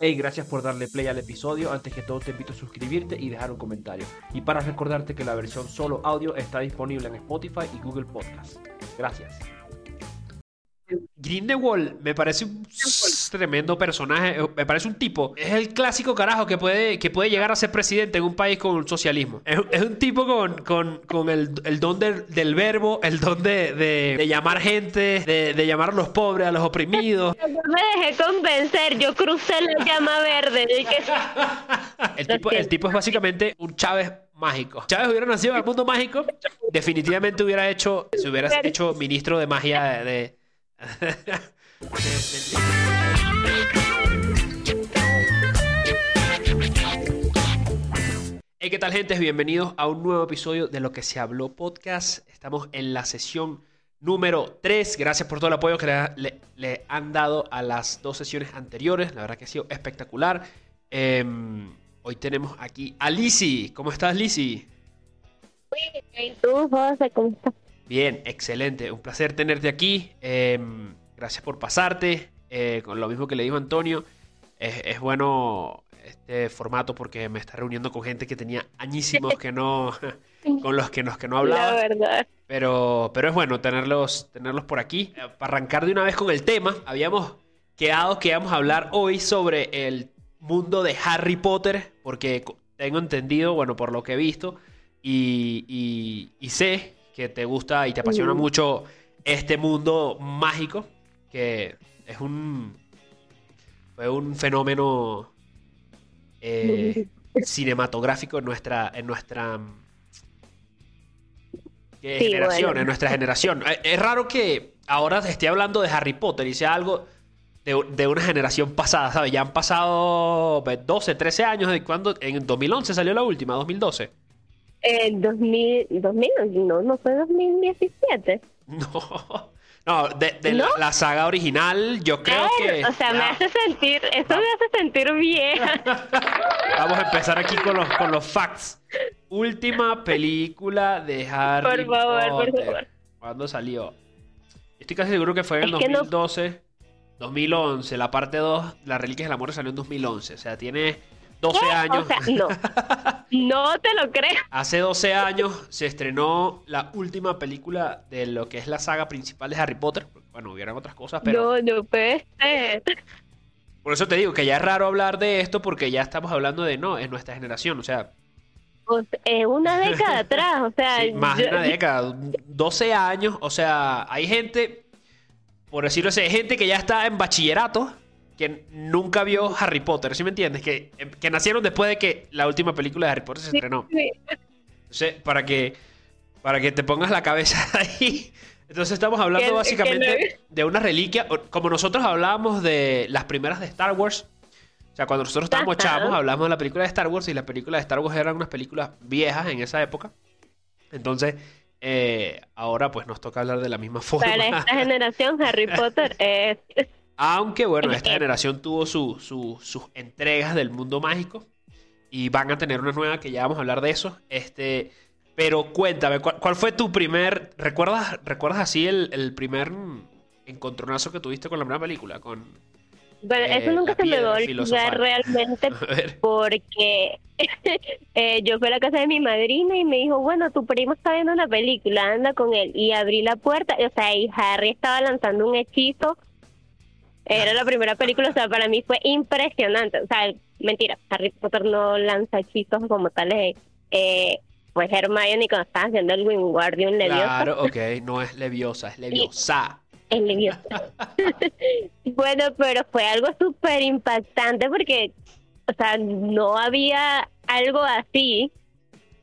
Hey, gracias por darle play al episodio. Antes que todo te invito a suscribirte y dejar un comentario. Y para recordarte que la versión solo audio está disponible en Spotify y Google Podcast. Gracias. Grindelwald me parece un tremendo personaje, eh, me parece un tipo, es el clásico carajo que puede, que puede llegar a ser presidente en un país con socialismo. Es, un tipo con, con, el, don del, verbo, el don de, llamar gente, de, llamar a los pobres, a los oprimidos. Yo me dejé convencer, yo crucé la llama verde. el, tipo, el tipo es básicamente un Chávez mágico. Chávez hubiera nacido en el mundo mágico, definitivamente hubiera hecho, se hubiera hecho ministro de magia de Hey, ¿qué tal gente? Bienvenidos a un nuevo episodio de Lo que se habló podcast. Estamos en la sesión número 3. Gracias por todo el apoyo que le, han dado a las dos sesiones anteriores. La verdad que ha sido espectacular. Em, hoy tenemos aquí a Lizzy. ¿Cómo estás, Lizzy? ¿Y tú, José? ¿Cómo estás? Bien, excelente. Un placer tenerte aquí. Em, gracias por pasarte. Eh, con lo mismo que le dijo Antonio, es, bueno este formato porque me está reuniendo con gente que tenía añísimos que no, con los que, nos, que no hablaba. La verdad. Pero, pero es bueno tenerlos, tenerlos por aquí. Eh, para arrancar de una vez con el tema, habíamos quedado que íbamos a hablar hoy sobre el mundo de Harry Potter, porque tengo entendido, bueno, por lo que he visto y, y sé que te gusta y te apasiona mucho este mundo mágico, que es un, fue un fenómeno eh, cinematográfico en nuestra, en nuestra generación, en nuestra generación. Eh, es raro que ahora esté hablando de Harry Potter y sea algo de, una generación pasada, ¿sabes? Ya han pasado 12, 13 años de cuando en 2011 salió la última, 2012. En 2000, 2000, no, no fue 2017. No. No, de, La, saga original, yo creo que. O sea, me hace sentir. Eso me hace sentir vieja. Vamos a empezar aquí con los, con los facts. Última película de Harry Por favor, por favor. ¿Cuándo salió? Estoy casi seguro que fue en el 2012. 2011, la parte 2, Las Reliquias del Amor salió en 2011. O sea, tiene 12 años. no. no te lo creo. Hace 12 años se estrenó la última película de lo que es la saga principal de Harry Potter. Bueno, hubieran otras cosas, pero. No, no puede ser. Por eso te digo que ya es raro hablar de esto porque ya estamos hablando de no, es nuestra generación, o sea. Es una década atrás, o sea. más de una década, 12 años, o sea, hay gente, por decirlo así, hay gente que ya está en bachillerato que nunca vio Harry Potter, ¿sí me entiendes? Que, que nacieron después de que la última película de Harry Potter se estrenó. Entonces, para que, para que te pongas la cabeza ahí. Entonces estamos hablando básicamente de una reliquia, como nosotros hablábamos de las primeras de Star Wars. O sea, cuando nosotros estábamos chavos, hablamos de la película de Star Wars y las películas de Star Wars eran unas películas viejas en esa época. Entonces, eh, ahora pues nos toca hablar de la misma forma. Para esta generación, Harry Potter es aunque bueno, esta generación tuvo sus entregas del mundo mágico y van a tener una nueva que ya vamos a hablar de eso. Este, pero cuéntame, ¿cuál, fue tu primer, recuerdas, recuerdas así el, primer encontronazo que tuviste con la primera película? Con, bueno, eso eh, nunca se me va a olvidar realmente porque eh, yo fui a la casa de mi madrina y me dijo, bueno, tu primo está viendo una película, anda con él. Y abrí la puerta, o sea, y Harry estaba lanzando un hechizo era la primera película, o sea, para mí fue impresionante. O sea, mentira, Harry Potter no lanza hechizos como tales. Eh, pues Hermione cuando estaba haciendo el Wingardium Leviosa. Claro, ok, no es Leviosa, es Leviosa. Es Leviosa. bueno, pero fue algo súper impactante porque, o sea, no había algo así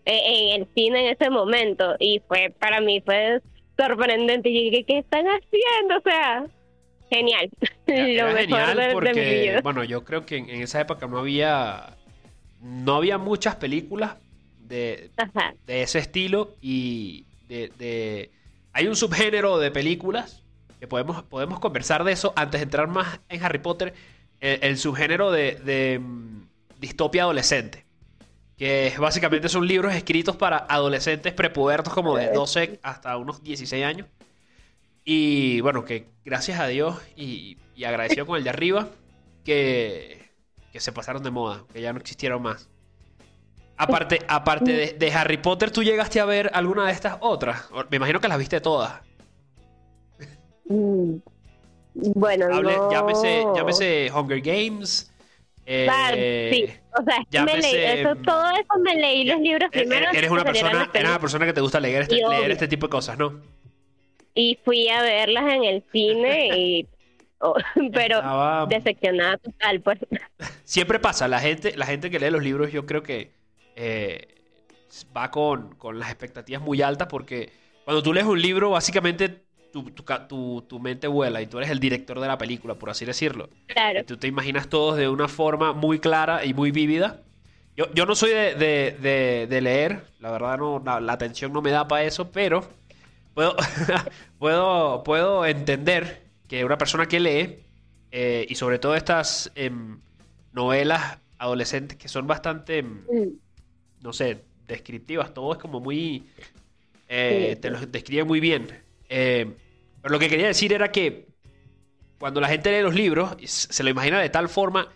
eh, en el cine en ese momento y fue, para mí fue sorprendente. Y dije, ¿qué están haciendo? O sea, genial. Lo mejor porque, bueno, yo creo que en, esa época no había no había muchas películas de, de ese estilo y de, hay un subgénero de películas que podemos, podemos conversar de eso antes de entrar más en Harry Potter, el, subgénero de, de mm, distopia adolescente. Que básicamente son libros escritos para adolescentes prepubertos como de 12 hasta unos 16 años y bueno, que gracias a Dios y, agradecido con el de arriba, que, que se pasaron de moda, que ya no existieron más. Aparte, aparte de, Harry Potter, ¿tú llegaste a ver alguna de estas otras? Me imagino que las viste todas. Mm, bueno, no... llámese, Hunger Games. Eh, sí, o sea, me leí, eso, todo eso me leí los libros eh, primero. Eres una, persona, eres una persona que te gusta leer este, leer este tipo de cosas, ¿no? Y fui a verlas en el cine y pero decepcionada total pues. Siempre pasa la gente la gente que lee los libros yo creo que eh, va con, con, las expectativas muy altas porque cuando tú lees un libro básicamente tu, tu, tu, mente vuela y tú eres el director de la película por así decirlo. Claro. tú te imaginas todos de una forma muy clara y muy vívida. Yo, yo no soy de, de, de, leer la verdad no la atención no me da para eso pero puedo, puedo, puedo entender que una persona que lee, eh, y sobre todo estas em, novelas adolescentes que son bastante, em, mm. no sé, descriptivas, todo es como muy... Eh, te lo describe muy bien. Eh, pero lo que quería decir era que cuando la gente lee los libros, se lo imagina de tal forma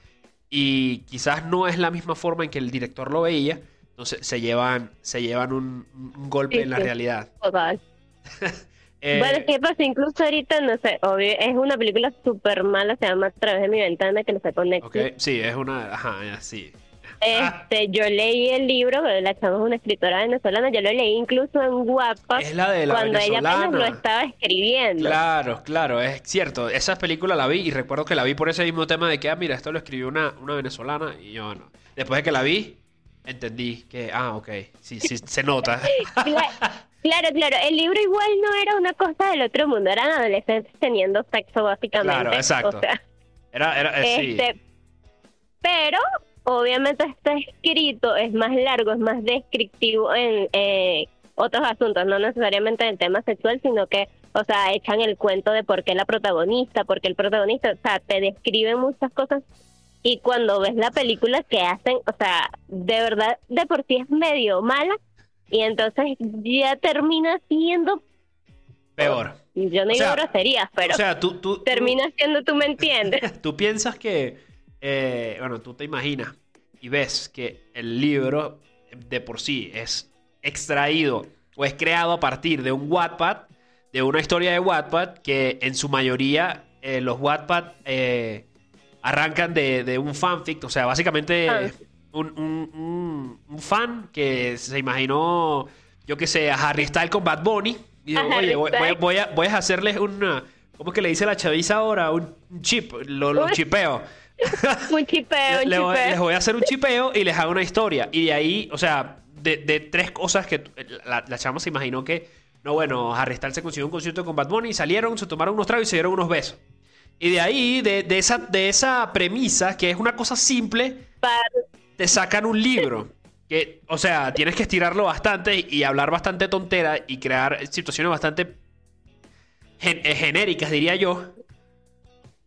y quizás no es la misma forma en que el director lo veía, entonces se llevan, se llevan un, golpe en la realidad. Eh, bueno, ¿qué pasa? Incluso ahorita, no sé, obvio, es una película súper mala, se llama A través de mi ventana, que no se conecta. Okay. Sí, es una, ajá, sí. Este, yo leí el libro, la chama es una escritora venezolana, yo lo leí incluso en Guapa. Es la de la Cuando ella apenas lo estaba escribiendo. Claro, claro, es cierto. Esa película la vi y recuerdo que la vi por ese mismo tema de que, ah, mira, esto lo escribió una, una venezolana y yo, bueno, después de que la vi, entendí que, ah, ok, sí, sí, se nota. Claro, claro. El libro igual no era una cosa del otro mundo. Eran adolescentes teniendo sexo, básicamente. Claro, exacto. era, era, eh, este, Pero, obviamente, este escrito es más largo, es más descriptivo en eh, otros asuntos, no necesariamente en tema sexual, sino que, o sea, echan el cuento de por qué la protagonista, porque el protagonista, o sea, te describen muchas cosas. Y cuando ves la película que hacen, o sea, de verdad, de por sí es medio mala, y entonces ya termina siendo peor. Yo no digo groserías, pero o sea, tú, tú, termina siendo, tú me entiendes. tú piensas que, eh, bueno, tú te imaginas y ves que el libro de por sí es extraído o es creado a partir de un Wattpad, de una historia de Wattpad, que en su mayoría eh, los Wattpad eh, arrancan de, un fanfic, o sea, básicamente... Ah un, fan que se imaginó, yo que sé, a Harry Styles con Bad Bunny. Y digo, oye, voy, a, voy a hacerles una. ¿Cómo es que le dice la chaviza ahora? Un chip. Lo, chipeo. un chipeo, un chipeo. Les voy a hacer un chipeo y les hago una historia. Y de ahí, o sea, de, tres cosas que la, la chama se imaginó que. No, bueno, Harry Styles se consiguió un concierto con Bad Bunny, salieron, se tomaron unos tragos y se dieron unos besos. Y de ahí, de, de, esa, de esa premisa, que es una cosa simple, te sacan un libro. Que, o sea, tienes que estirarlo bastante y hablar bastante tontera y crear situaciones bastante eh, genéricas, diría yo.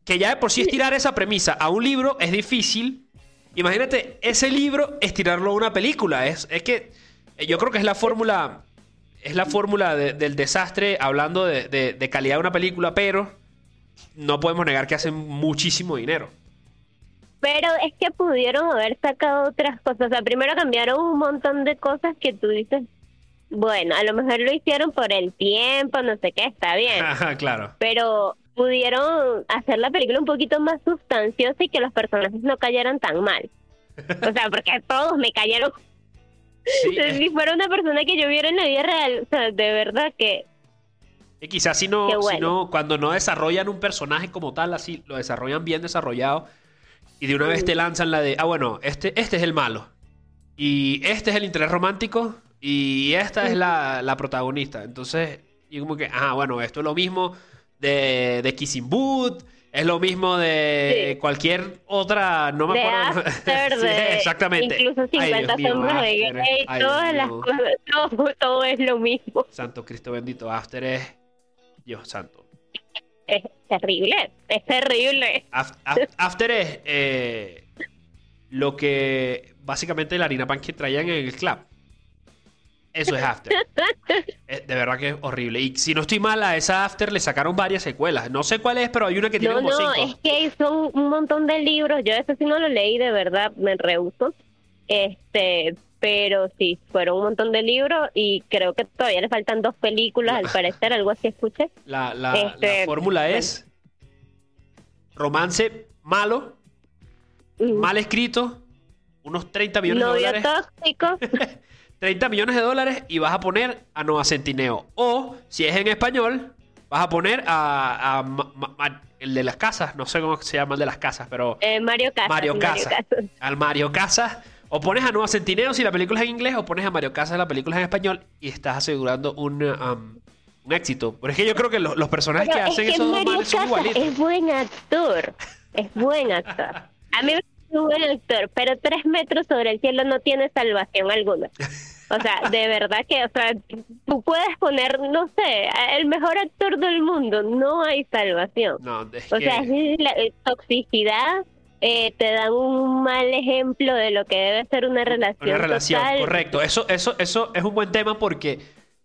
Que ya de por sí estirar esa premisa a un libro es difícil. Imagínate ese libro estirarlo a una película. Es, es que eh, yo creo que es la fórmula. Es la fórmula del desastre hablando de, de calidad de una película, pero no podemos negar que hacen muchísimo dinero. Pero es que pudieron haber sacado otras cosas. O sea, primero cambiaron un montón de cosas que tú dices, bueno, a lo mejor lo hicieron por el tiempo, no sé qué, está bien. claro. Pero pudieron hacer la película un poquito más sustanciosa y que los personajes no cayeran tan mal. O sea, porque todos me cayeron. Si fuera una persona que yo viera en la vida real, o sea, de verdad que y quizás si no, si no, cuando no desarrollan un personaje como tal, así lo desarrollan bien desarrollado, y de una vez te lanzan la de, ah, bueno, este, este es el malo. Y este es el interés romántico. Y esta es la, protagonista. Entonces, y como que, ah, bueno, esto es lo mismo de, de Kissing Boot. Es lo mismo de cualquier otra, no me acuerdo. exactamente. Incluso 50 sombras de gay, todas las cosas, todo, todo, es lo mismo. Santo Cristo bendito, After es Dios santo es terrible, es terrible. After es eh, lo que básicamente la harina pan que traían en el club. Eso es After. De verdad que es horrible. Y si no estoy mal, a esa After le sacaron varias secuelas. No sé cuál es, pero hay una que tiene no, como no, es que son un montón de libros. Yo eso sí no lo leí, de verdad, me rehuso. Este, pero sí, fueron un montón de libros y creo que todavía le faltan dos películas, al parecer, algo así escuché. La, la, este, fórmula es romance malo, mal escrito, unos 30 millones de dólares. tóxico. 30 millones de dólares y vas a poner a Noah Centineo. O, si es en español, vas a poner a, el de las casas, no sé cómo se llama el de las casas, pero... Eh, Mario Casas. Mario Casas. Al Mario Casas. O pones a Noah Centineo si la película es en inglés, o pones a Mario Casas si la película es en español y estás asegurando un, um, un éxito. Pero es que yo creo que los personajes que hacen esos dos son igualitos. Es buen actor. Es buen actor. A mí me un buen actor, pero tres metros sobre el cielo no tiene salvación alguna. O sea, de verdad que, o sea, tú puedes poner, no sé, el mejor actor del mundo, no hay salvación. No, o sea, es la toxicidad, eh, te dan un mal ejemplo de lo que debe ser una relación. Una relación, correcto. Eso, eso, eso es un buen tema porque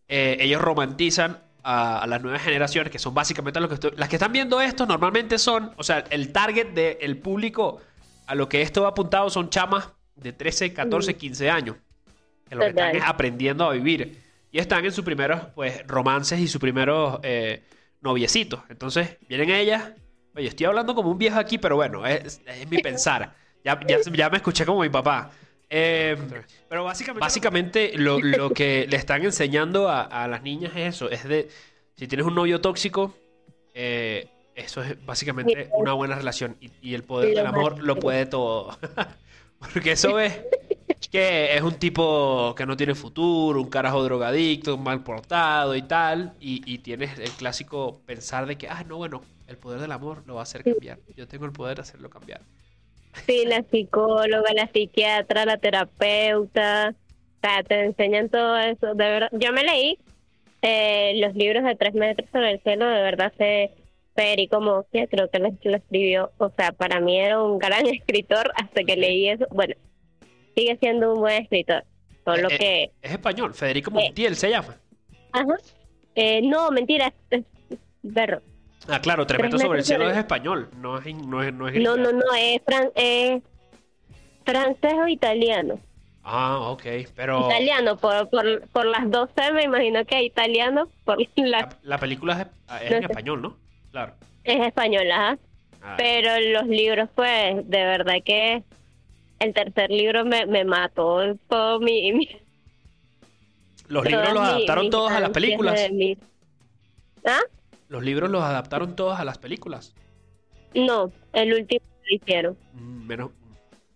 eh, ellos romantizan a, las nuevas generaciones, que son básicamente los que las que están viendo esto, normalmente son, o sea, el target del público a lo que esto va apuntado son chamas de 13, 14, 15 años. Que lo que están es aprendiendo a vivir. Y están en sus primeros pues, romances y sus primeros eh, noviecitos. Entonces, vienen ellas. Oye, estoy hablando como un viejo aquí, pero bueno, es, mi pensar. Ya, ya, me escuché como mi papá. Eh, pero básicamente, básicamente lo, lo, que le están enseñando a, a, las niñas es eso. Es de, si tienes un novio tóxico, eh, eso es básicamente una buena relación. Y, el poder del amor lo puede todo. Porque eso es que es un tipo que no tiene futuro, un carajo drogadicto, mal portado y tal. Y, tienes el clásico pensar de que, ah, no, bueno, el poder del amor lo va a hacer cambiar. Yo tengo el poder de hacerlo cambiar. Sí, la psicóloga, la psiquiatra, la terapeuta. O sea, te enseñan todo eso. De verdad, yo me leí eh, los libros de tres metros sobre el cielo, de verdad se Federico Mosquia, creo que lo, escribió, o sea, para mí era un gran escritor hasta que leí eso. Bueno, sigue siendo un buen escritor, solo eh, que... Es español, Federico eh, Montiel se llama. Ajá. Eh, no, mentira, es, berro. Ah, claro, Tremendo sobre el cielo es español, no es no es, no, es no, no, no, es, fran es francés o italiano. Ah, ok, pero... Italiano, por, por, por las 12 me imagino que es italiano. Por la... La, película es, en español, ¿no? Claro. Es española, ah. pero los libros, pues, de verdad que el tercer libro me, me mató todo mi... ¿Los libros los adaptaron todos a las películas? ¿Ah? ¿Los libros los adaptaron todos a las películas? No, el último lo hicieron. Mm, menos...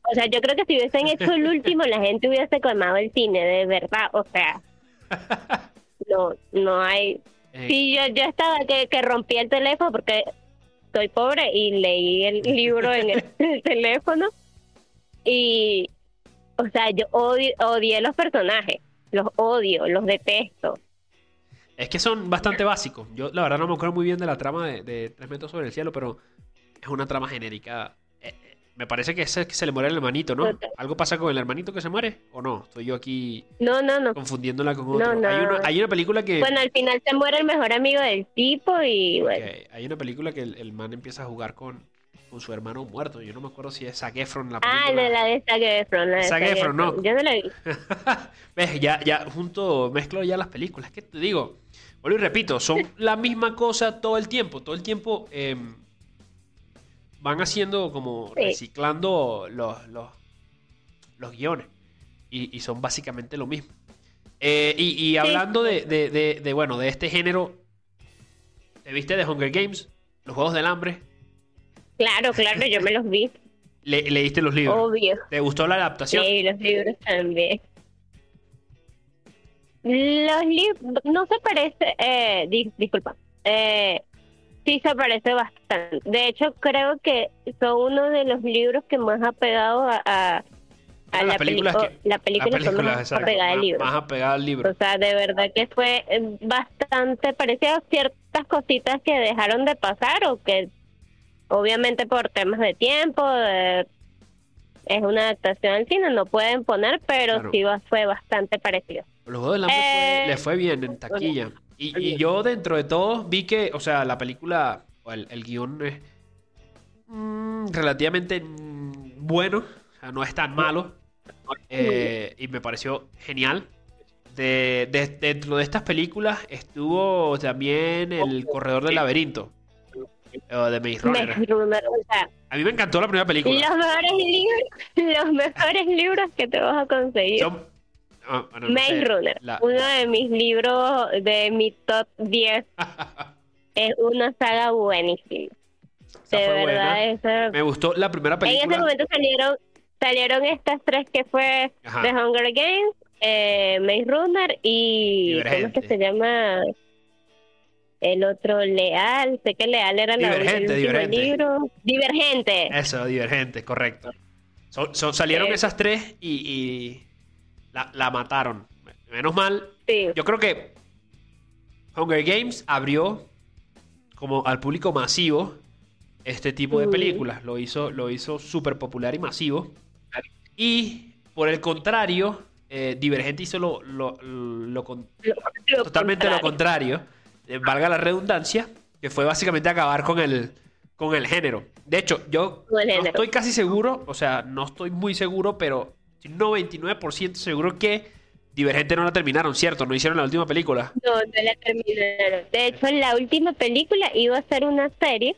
O sea, yo creo que si hubiesen hecho el último, la gente hubiese quemado el cine, de verdad. O sea, no, no hay, eh, sí, yo, yo estaba que, que rompí el teléfono porque soy pobre y leí el libro en el, teléfono. Y, o sea, yo odié los personajes, los odio, los detesto. Es que son bastante básicos. Yo, la verdad, no me acuerdo muy bien de la trama de, de Tres metros sobre el cielo, pero es una trama genérica me parece que se, que se le muere el hermanito, ¿no? ¿Algo pasa con el hermanito que se muere? ¿O no? Estoy yo aquí no, no, no. confundiéndola con otro. No, no. Hay, una, hay, una, película que... Bueno, al final se muere el mejor amigo del tipo y bueno. Hay una película que el, man empieza a jugar con, con su hermano muerto. Yo no me acuerdo si es Zac Efron la película. Ah, la, la de Zac Efron. La de Zac Efron, no. Yo no la vi. ¿Ves? Ya, ya junto mezclo ya las películas. ¿Qué te digo? Vuelvo y repito, son la misma cosa todo el tiempo. Todo el tiempo... Eh, van haciendo como reciclando los, los, guiones. Y, son básicamente lo mismo. Eh, y, hablando de, de, bueno, de este género, ¿te viste de Hunger Games? Los Juegos del Hambre. Claro, claro, yo me los vi. Le, ¿Leíste los libros? Obvio. ¿Te gustó la adaptación? Sí, los libros también. Los libros, no se parece, eh, disculpa, eh, Sí, se parece bastante. De hecho, creo que son uno de los libros que más ha pegado a, a, la, película. la película, la más apegada al libro. Más apegada al libro. O sea, de verdad que fue eh, bastante parecido a ciertas cositas que dejaron de pasar o que obviamente por temas de tiempo, es una adaptación al cine, no pueden poner, pero sí fue bastante parecido. Los Juegos del Hambre eh, le fue bien en taquilla. Y, yo dentro de todo vi que, o sea, la película, o el, guion es mm, relativamente bueno, o sea, no es tan malo. Eh, y me pareció genial. De, dentro de estas películas estuvo también El Corredor del Laberinto. De Maze Runner. a mí me encantó la primera película. Los mejores libros, los mejores libros que te vas a conseguir. Ah, Maze Runner, uno de mis libros de mi top 10. es una saga buenísima. de verdad, me gustó la primera película. En ese momento salieron salieron estas tres que fue The Hunger Games, eh, Maze Runner y ¿cómo es que se llama? El otro Leal, sé que Leal era la divergente, divergente. libro. Divergente. Eso, Divergente, correcto. salieron esas tres y, la, mataron. Menos mal. Yo creo que Hunger Games abrió como al público masivo este tipo de películas. Lo hizo, lo hizo súper popular y masivo. Y por el contrario, eh, Divergente hizo lo, totalmente lo contrario, valga la redundancia, que fue básicamente acabar con el, con el género. De hecho, yo no estoy casi seguro, o sea, no estoy muy seguro, pero estoy 99% seguro que Divergente no la terminaron, ¿cierto? No hicieron la última película. No, no la terminaron. De hecho, la última película iba a ser una serie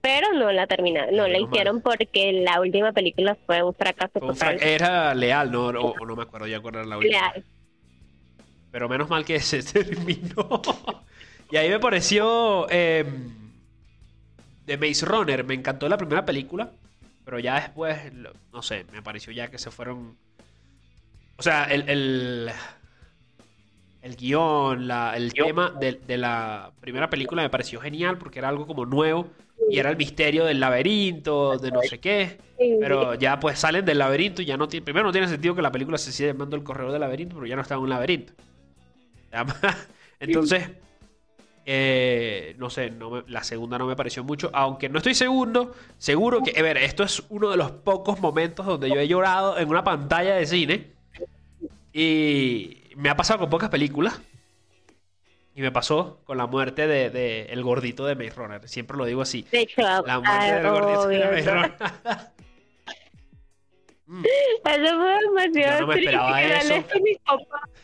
pero no la terminaron, no la hicieron porque la última película fue un fracaso total. era leal, ¿no? O, no me acuerdo ya cuál era la última. Leal. Pero menos mal que se terminó. Y ahí me pareció eh, The Maze Runner, me encantó la primera película, pero ya después, no sé, me pareció ya que se fueron... O sea, el, el, el guion, la, el tema de, de la primera película me pareció genial porque era algo como nuevo y era el misterio del laberinto, de no sé qué. Pero ya pues salen del laberinto y ya no tiene. Primero no tiene sentido que la película se siga llamando el corredor del laberinto, pero ya no está en un laberinto. Entonces, eh, no sé, no la segunda no me pareció mucho, aunque no estoy seguro, seguro que, a ver, esto es uno de los pocos momentos donde yo he llorado en una pantalla de cine y me ha pasado con pocas películas. Y me pasó con la muerte de, de el gordito de Maze Runner. Siempre lo digo así. De hecho, la muerte del gordito de Maze Runner. Mm. Eso fue demasiado Yo no me esperaba eso.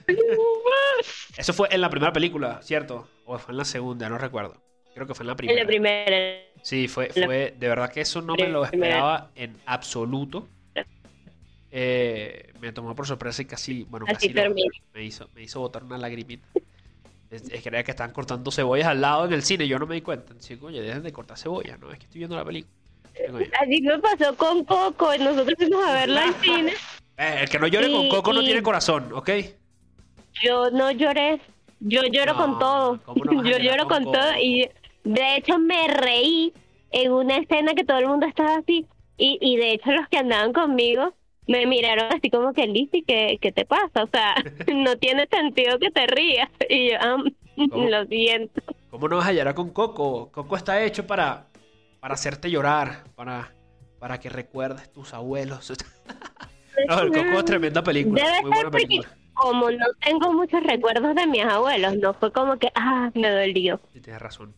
eso fue en la primera película, ¿cierto? O fue en la segunda, no recuerdo. Creo que fue en la primera. En la primera. Sí, fue, fue de verdad que eso no me lo esperaba en absoluto. Eh, me tomó por sorpresa y casi, bueno, casi me hizo, me hizo botar una lagrimita. Es, que era que están cortando cebollas al lado en el cine. Yo no me di cuenta. Sí, oye, dejen de cortar cebollas, ¿no? Es que estoy viendo la película. Así me pasó con Coco. Nosotros fuimos a verla al cine. Eh, el que no llore con Coco no tiene corazón, ¿ok? Yo no lloré. Yo lloro con todo. yo lloro con, todo. Y de hecho me reí en una escena que todo el mundo estaba así. Y, y de hecho los que andaban conmigo me miraron así como que, Lizzy, ¿qué, ¿qué te pasa? O sea, no tiene sentido que te rías. Y yo, ah, lo siento. ¿Cómo no vas a llorar con Coco? Coco está hecho para, para hacerte llorar, para, para que recuerdes tus abuelos. no, el Coco es tremenda película. Debe muy buena película. Como no tengo muchos recuerdos de mis abuelos, no fue como que, ah, me dolió. Sí, tienes razón.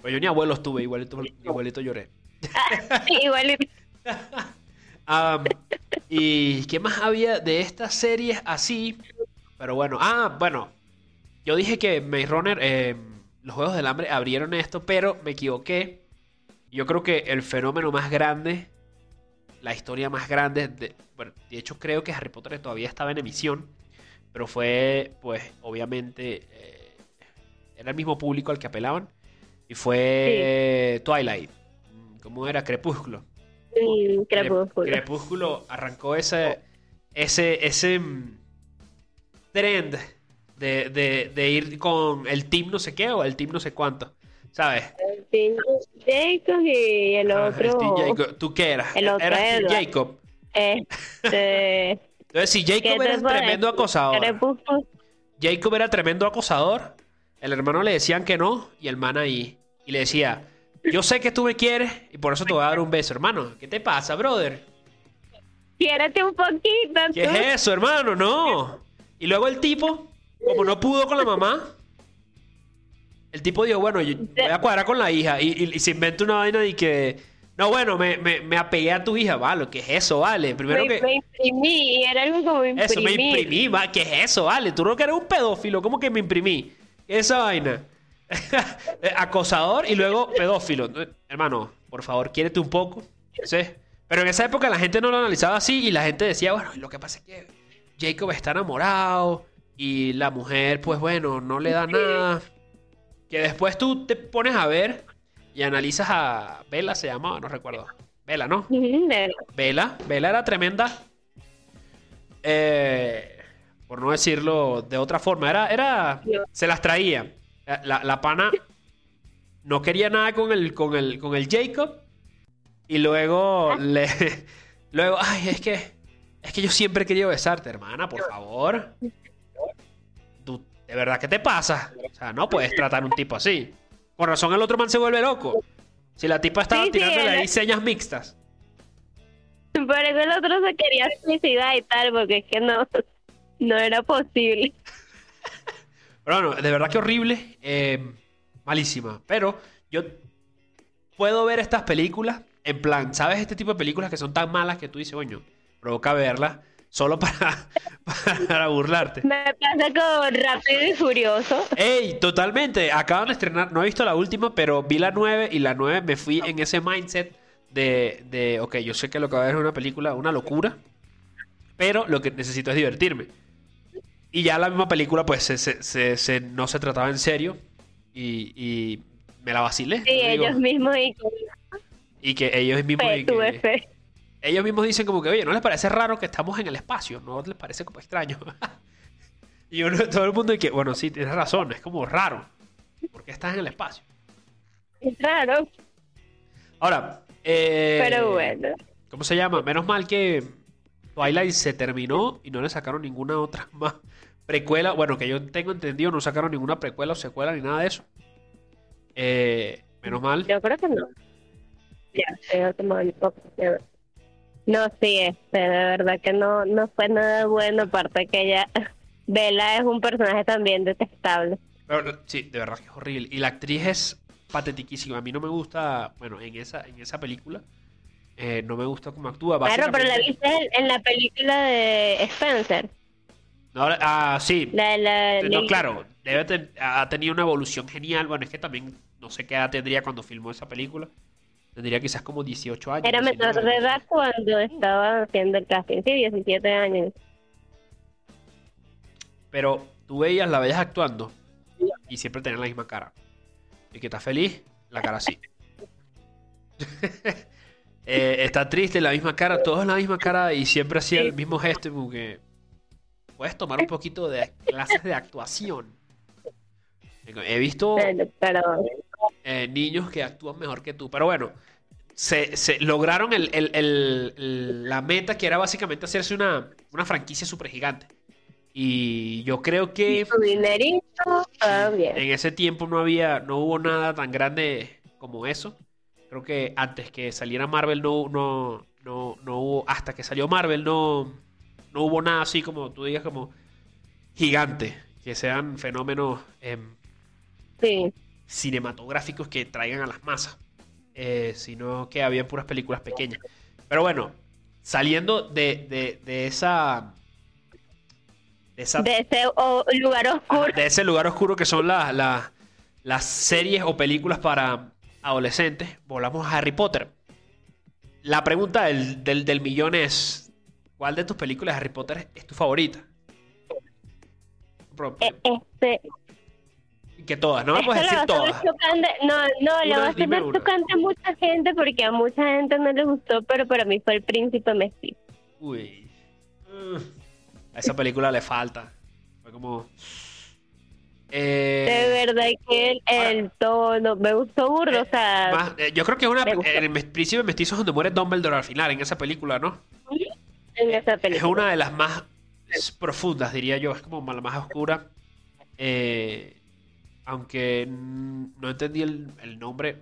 Pues yo ni abuelos tuve, igualito, igualito lloré. igualito. ¿Y qué más había de estas series así? Pero bueno, ah, bueno. Yo dije que Maze Runner, eh, los Juegos del Hambre abrieron esto, pero me equivoqué. Yo creo que el fenómeno más grande, la historia más grande, de, bueno, de hecho creo que Harry Potter todavía estaba en emisión, pero fue, pues, obviamente, eh, era el mismo público al que apelaban, y fue Twilight, ¿cómo era? Crepúsculo. Crepúsculo. arrancó ese, ese, ese mm, trend de, de, ir con el team no sé qué o el team no sé cuánto. ¿Sabes? El team Jacob y el otro. ¿Tú qué eras? El otro ¿Eras Jacob. Este. Entonces, si Jacob era tremendo acosador. Jacob era tremendo acosador. El hermano le decían que no y el man ahí. Y le decía, yo sé que tú me quieres y por eso te voy a dar un beso, hermano. ¿Qué te pasa, brother? quiérete un poquito. ¿Qué es eso, hermano? No. Y luego el tipo, como no pudo con la mamá, el tipo dijo, bueno, yo voy a cuadrar con la hija. Y, se inventa una vaina y que... No, bueno, me, me, apegué a tu hija, vale, ¿qué es eso, vale? Primero me, que... Me imprimí, era algo como imprimir. Eso, me imprimí, va, ¿qué es eso, vale? Tú no que eres un pedófilo, ¿cómo que me imprimí? Esa vaina. Acosador y luego pedófilo. Hermano, por favor, quiérete un poco. ¿sí? Pero en esa época la gente no lo analizaba así y la gente decía, bueno, lo que pasa es que Jacob está enamorado y la mujer, pues bueno, no le da nada. Que después tú te pones a ver y analizas a Vela, se llamaba, no recuerdo. Vela, ¿no? Vela. Vela era tremenda. Eh, por no decirlo de otra forma, era, era, se las traía. La, la pana no quería nada con el, con el, con el Jacob. Y luego le. Luego, ay, es que. Es que yo siempre he querido besarte, hermana, por favor. ¿De verdad qué te pasa? O sea, no puedes tratar a un tipo así. Por razón el otro man se vuelve loco. Si la tipa estaba tirándole ahí señas mixtas. Por eso el otro se quería suicidar y tal, porque es que no, no era posible. Pero bueno, de verdad que horrible. Eh, malísima. Pero yo puedo ver estas películas en plan, ¿sabes? Este tipo de películas que son tan malas que tú dices, coño, provoca verlas solo para, para burlarte. Me pasa con Rápido y Furioso. ¡Ey! Totalmente. Acaban de estrenar, no he visto la última, pero vi la 9 y la 9 me fui en ese mindset de, de, ok, yo sé que lo que va a ver es una película, una locura, pero lo que necesito es divertirme. Y ya la misma película, pues, se, se, no se trataba en serio y, me la vacilé. Sí, ellos mismos y que... ellos mismos... ellos mismos dicen como que, oye, ¿no les parece raro que estamos en el espacio? ¿No les parece como extraño? y uno, todo el mundo dice, bueno, sí, tienes razón, es como raro. ¿Por qué estás en el espacio? Es raro. Ahora, eh, pero bueno. ¿Cómo se llama? Menos mal que Twilight se terminó y no le sacaron ninguna otra más precuela. Bueno, que yo tengo entendido, no sacaron ninguna precuela o secuela ni nada de eso. Eh, menos mal. Yo creo que no. Ya, No, sí, este, de verdad que no, no fue nada bueno, aparte que ella, Bella es un personaje también detestable. sí, de verdad que es horrible. Y la actriz es patetiquísima. A mí no me gusta, bueno, en esa, en esa película, eh, no me gusta cómo actúa. Claro, pero la viste en, la película de Spencer. No, ah, sí. no, claro, debe ha tenido una evolución genial. Bueno, es que también no sé qué edad tendría cuando filmó esa película. Tendría quizás como 18 años. Era menor de edad cuando estaba haciendo el casting, sí, 17 años. Pero tú veías, la veías actuando y siempre tenía la misma cara. Y que está feliz, la cara así. Eh, está triste, la misma cara, todos la misma cara y siempre hacía el mismo gesto, como que puedes tomar un poquito de clases de actuación. He visto eh, niños que actúan mejor que tú, pero bueno, se, lograron la meta que era básicamente hacerse una, franquicia súper gigante. Y yo creo que en ese tiempo no había, no hubo nada tan grande como eso. Creo que antes que saliera Marvel no, no, no, no hubo, hasta que salió Marvel no, no hubo nada así como tú digas como gigante, que sean fenómenos em, cinematográficos que traigan a las masas, eh, sino que había puras películas pequeñas. Pero bueno, saliendo de, de, esa... De, ese lugar oscuro. De ese lugar oscuro que son las, las series o películas para adolescentes, volvamos a Harry Potter. La pregunta del, del, millón es, ¿cuál de tus películas de Harry Potter es tu favorita? E, este, que todas, no me puedes decir todas. no, no, le va a ser tocante a mucha gente porque a mucha gente no le gustó, pero para mí fue el príncipe mestizo. Uy. a esa película le falta. Fue como. Eh, de verdad que el, el tono me gustó burdo, o sea. Eh, yo creo que es una. El príncipe mestizo es donde muere Dumbledore al final, en esa película, ¿no? En esa película. Es una de las más profundas, diría yo. Es como la más oscura. Eh, aunque no entendí el, nombre,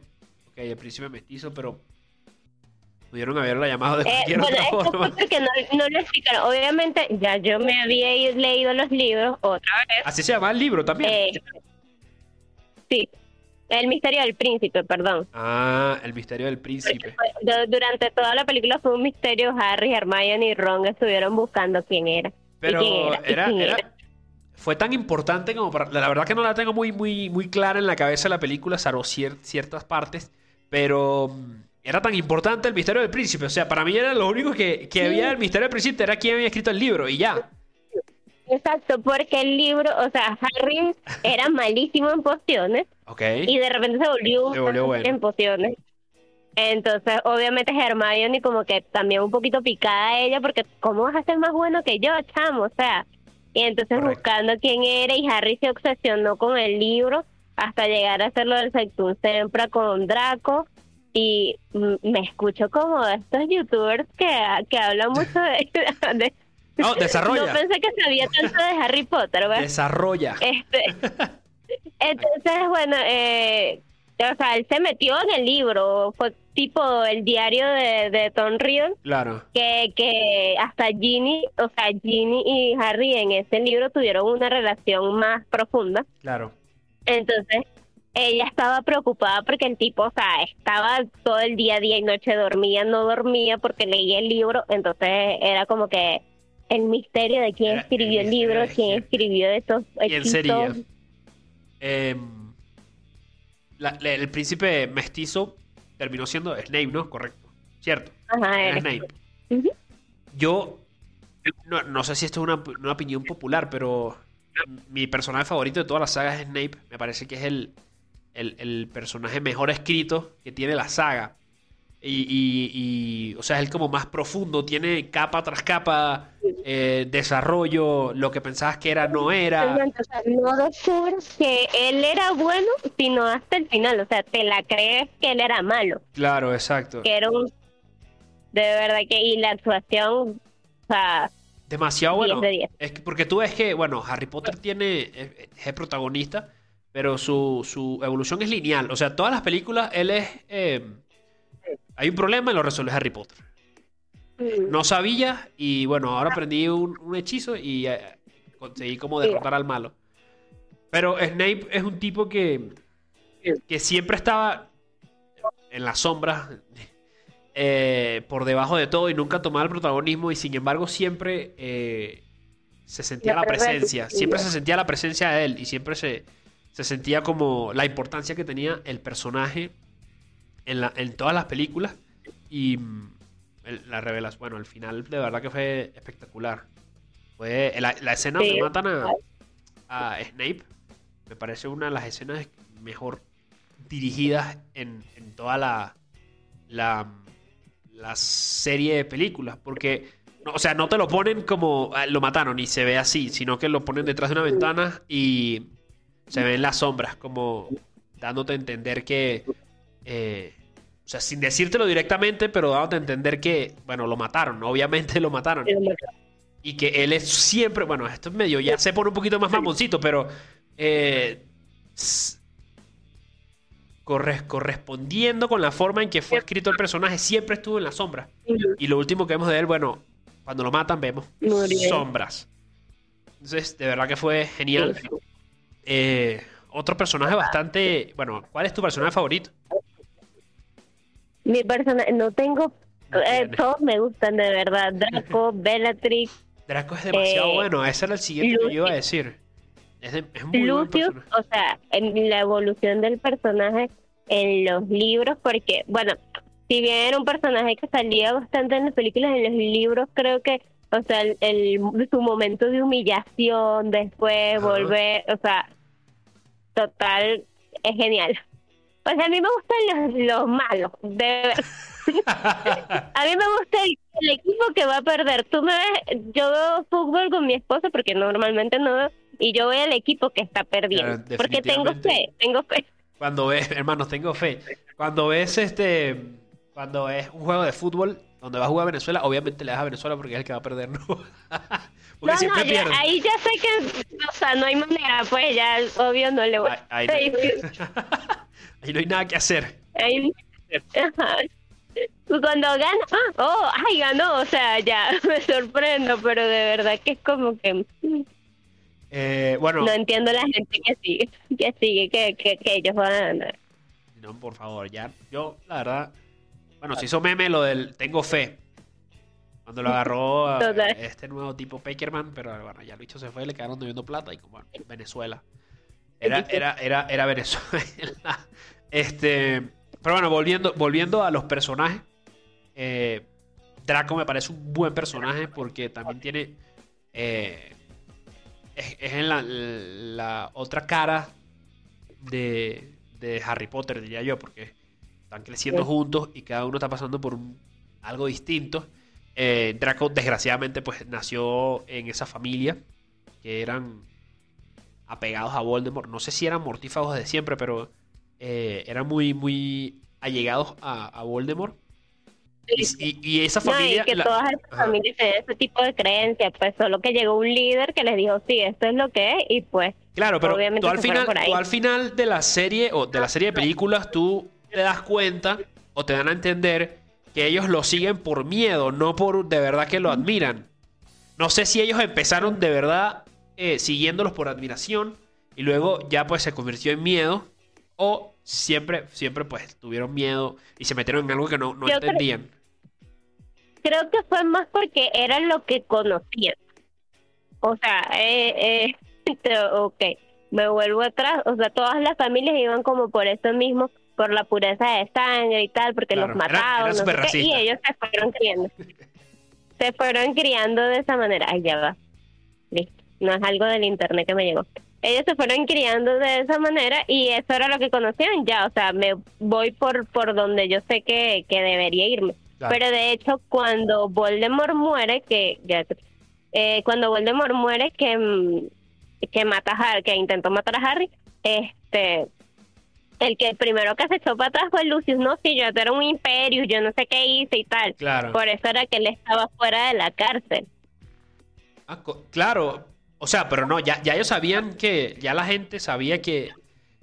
ok, el príncipe mestizo, pero Pudieron haberla llamado de eh, cualquier bueno, otra forma. Fue porque no, no lo explicaron. Obviamente, ya yo me había leído los libros otra vez. Así se llama el libro también. Eh, sí. El misterio del príncipe, perdón. Ah, el misterio del príncipe. Durante toda la película fue un misterio. Harry, Hermione y Ron estuvieron buscando quién era. Pero era, era, fue tan importante como para... La verdad que no la tengo muy, muy, muy clara en la cabeza de la película, salvo ciertas partes. Pero mm, era tan importante el misterio del príncipe. O sea, para mí era lo único que, que había el misterio del príncipe, era quién había escrito el libro y ya. Exacto, porque el libro, o sea, Harry era malísimo en pociones. Ok. Y de repente se volvió, en pociones. Entonces, obviamente Hermione como que también un poquito picada a ella, porque ¿cómo vas a ser más bueno que yo, chamo? O sea, y entonces buscando quién era y Harry se obsesionó con el libro hasta llegar a hacerlo del Sectum Sempra con Draco y me escucho como estos youtubers que, que hablan mucho de, no, desarrolla. No pensé que sabía tanto de Harry Potter, ¿verdad? Desarrolla. Este, entonces, bueno, eh, o sea, él se metió en el libro, fue tipo el diario de, de Tom Riddle. Claro. Que, que hasta Ginny, o sea, Ginny y Harry en ese libro tuvieron una relación más profunda. Claro. Entonces, ella estaba preocupada porque el tipo, o sea, estaba todo el día, día y noche, dormía, no dormía porque leía el libro, entonces era como que el misterio de quién escribió el, libro, quién escribió estos ¿Quién sería? El príncipe mestizo terminó siendo Snape, ¿no? Correcto. ¿Cierto? Ajá, Snape. Yo no, sé si esto es una, opinión popular, pero mi personaje favorito de todas las sagas es Snape. Me parece que es el, el personaje mejor escrito que tiene la saga. Y, o sea, es el como más profundo, tiene capa tras capa, eh, desarrollo, lo que pensabas que era no era. no descubres que él era bueno, sino hasta el final, o sea, te la crees que él era malo. Claro, exacto. Que era un... De verdad que, y la actuación, o sea... Demasiado bueno. Es que, porque tú ves que, bueno, Harry Potter tiene, es, protagonista, pero su, su evolución es lineal. O sea, todas las películas, él es... Eh, hay un problema y lo resuelve Harry Potter. Mm. No sabía y bueno, ahora aprendí un, hechizo y eh, conseguí como derrotar al malo. Pero Snape es un tipo que, que siempre estaba en las sombras, eh, por debajo de todo y nunca tomaba el protagonismo y sin embargo siempre eh, se sentía la, presencia, siempre se sentía la presencia de él y siempre se, se sentía como la importancia que tenía el personaje en, todas las películas. Y mm, la revelas, bueno, el final de verdad que fue espectacular. Fue la, escena donde matan a, Snape. Me parece una de las escenas mejor dirigidas en, toda la, la, la serie de películas. Porque, o sea, no te lo ponen como ah, lo mataron y se ve así, sino que lo ponen detrás de una ventana y se ven las sombras, como dándote a entender que eh, o sea, sin decírtelo directamente, pero dándote a entender que, bueno, lo mataron, obviamente lo mataron. Y que él es siempre, bueno, esto es medio, ya se pone un poquito más mamoncito, pero eh, correspondiendo con la forma en que fue escrito el personaje, siempre estuvo en la sombra. Y lo último que vemos de él, bueno, cuando lo matan vemos sombras. Entonces, de verdad que fue genial. Eh, otro personaje bastante, bueno, ¿cuál es tu personaje favorito? Mi persona, no tengo, eh, todos me gustan de verdad. Draco, Bellatrix. Draco es demasiado eh, bueno, ese era el siguiente que yo iba a decir. Es, muy Lucius, o sea, en la evolución del personaje en los libros, porque, bueno, si bien era un personaje que salía bastante en las películas, en los libros creo que, o sea, el, su momento de humillación, después volver, o sea, total, es genial. Pues a mí me gustan los, malos, de a mí me gusta el, equipo que va a perder. Tú me ves, yo veo fútbol con mi esposa porque normalmente no veo, y yo veo el equipo que está perdiendo. porque tengo fe, tengo fe. Cuando ves, hermanos, tengo fe. Cuando ves este, cuando es un juego de fútbol donde va a jugar Venezuela, obviamente le das a Venezuela porque es el que va a perder, ¿no? porque no, siempre no, ahí ya sé que, o sea, no hay manera, pues ya, obvio, no le voy. a ahí no hay nada que hacer. cuando gana, oh, ay, ganó, o sea, ya me sorprendo, pero de verdad que es como que... Eh, bueno. No entiendo la gente que sigue, que sigue, que, que, ellos van a ganar. No, por favor, ya, yo, la verdad, bueno, se hizo meme lo del tengo fe. Cuando lo agarró este nuevo tipo Peckerman, pero bueno, ya Lucho se fue, le quedaron debiendo plata y como Venezuela. Era, era, era, era Venezuela. Este, pero bueno, volviendo, volviendo a los personajes. Eh, Draco me parece un buen personaje porque también tiene. Eh, es, en la, otra cara de, de, Harry Potter, diría yo, porque están creciendo juntos y cada uno está pasando por algo distinto. Eh, Draco, desgraciadamente, pues nació en esa familia que eran apegados a Voldemort. No sé si eran mortífagos de siempre, pero eh, eran muy, muy allegados a, Voldemort. Y, esa familia. que todas esas familias tienen ese tipo de creencias, pues solo que llegó un líder que les dijo, sí, esto es lo que es, y pues. Claro, pero tú al, final, tú al final de la serie o de la serie de películas, tú te das cuenta o te dan a entender que ellos lo siguen por miedo, no por de verdad que lo admiran. No sé si ellos empezaron de verdad eh, siguiéndolos por admiración y luego ya pues se convirtió en miedo o siempre, siempre pues tuvieron miedo y se metieron en algo que no, no entendían. Creo, que fue más porque era lo que conocían. O sea, eh, eh, ok, me vuelvo atrás. O sea, todas las familias iban como por eso mismo, por la pureza de sangre y tal, porque los mataban. y ellos se fueron criando. se fueron criando de esa manera. Ay, ya va. Listo. No es algo del internet que me llegó. Ellos se fueron criando de esa manera y eso era lo que conocían ya. O sea, me voy por, por donde yo sé que, que debería irme. Pero de hecho, cuando Voldemort muere, que ya, eh, cuando Voldemort muere, que, que mata a Harry, que intentó matar a Harry, este el que primero que se echó para atrás fue Lucius, no, si yo era un imperio, yo no sé qué hice y tal. Claro. Por eso era que él estaba fuera de la cárcel. Ah, claro, o sea, pero no, ya, ya ellos sabían que, ya la gente sabía que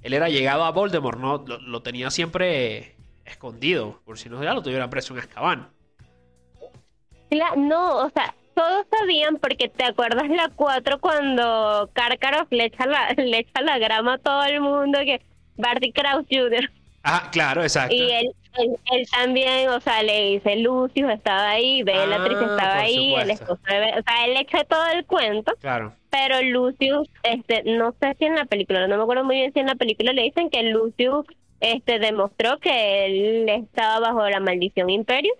él era llegado a Voldemort, ¿no? Lo, tenía siempre escondido, por si no ya lo tuvieran preso en Azkaban. no, o sea, todos sabían porque te acuerdas la 4 cuando Karkaroff le echa la, le echa la grama a todo el mundo que Barty Krauss Jr. Ah, claro, exacto. Y él, él, también, o sea, le dice Lucius estaba ahí, Bellatrix ah, estaba ahí, el esposo o sea, él echa todo el cuento. Claro. Pero Lucius, este, no sé si en la película, no me acuerdo muy bien si en la película le dicen que Lucius este, demostró que él estaba bajo la maldición Imperio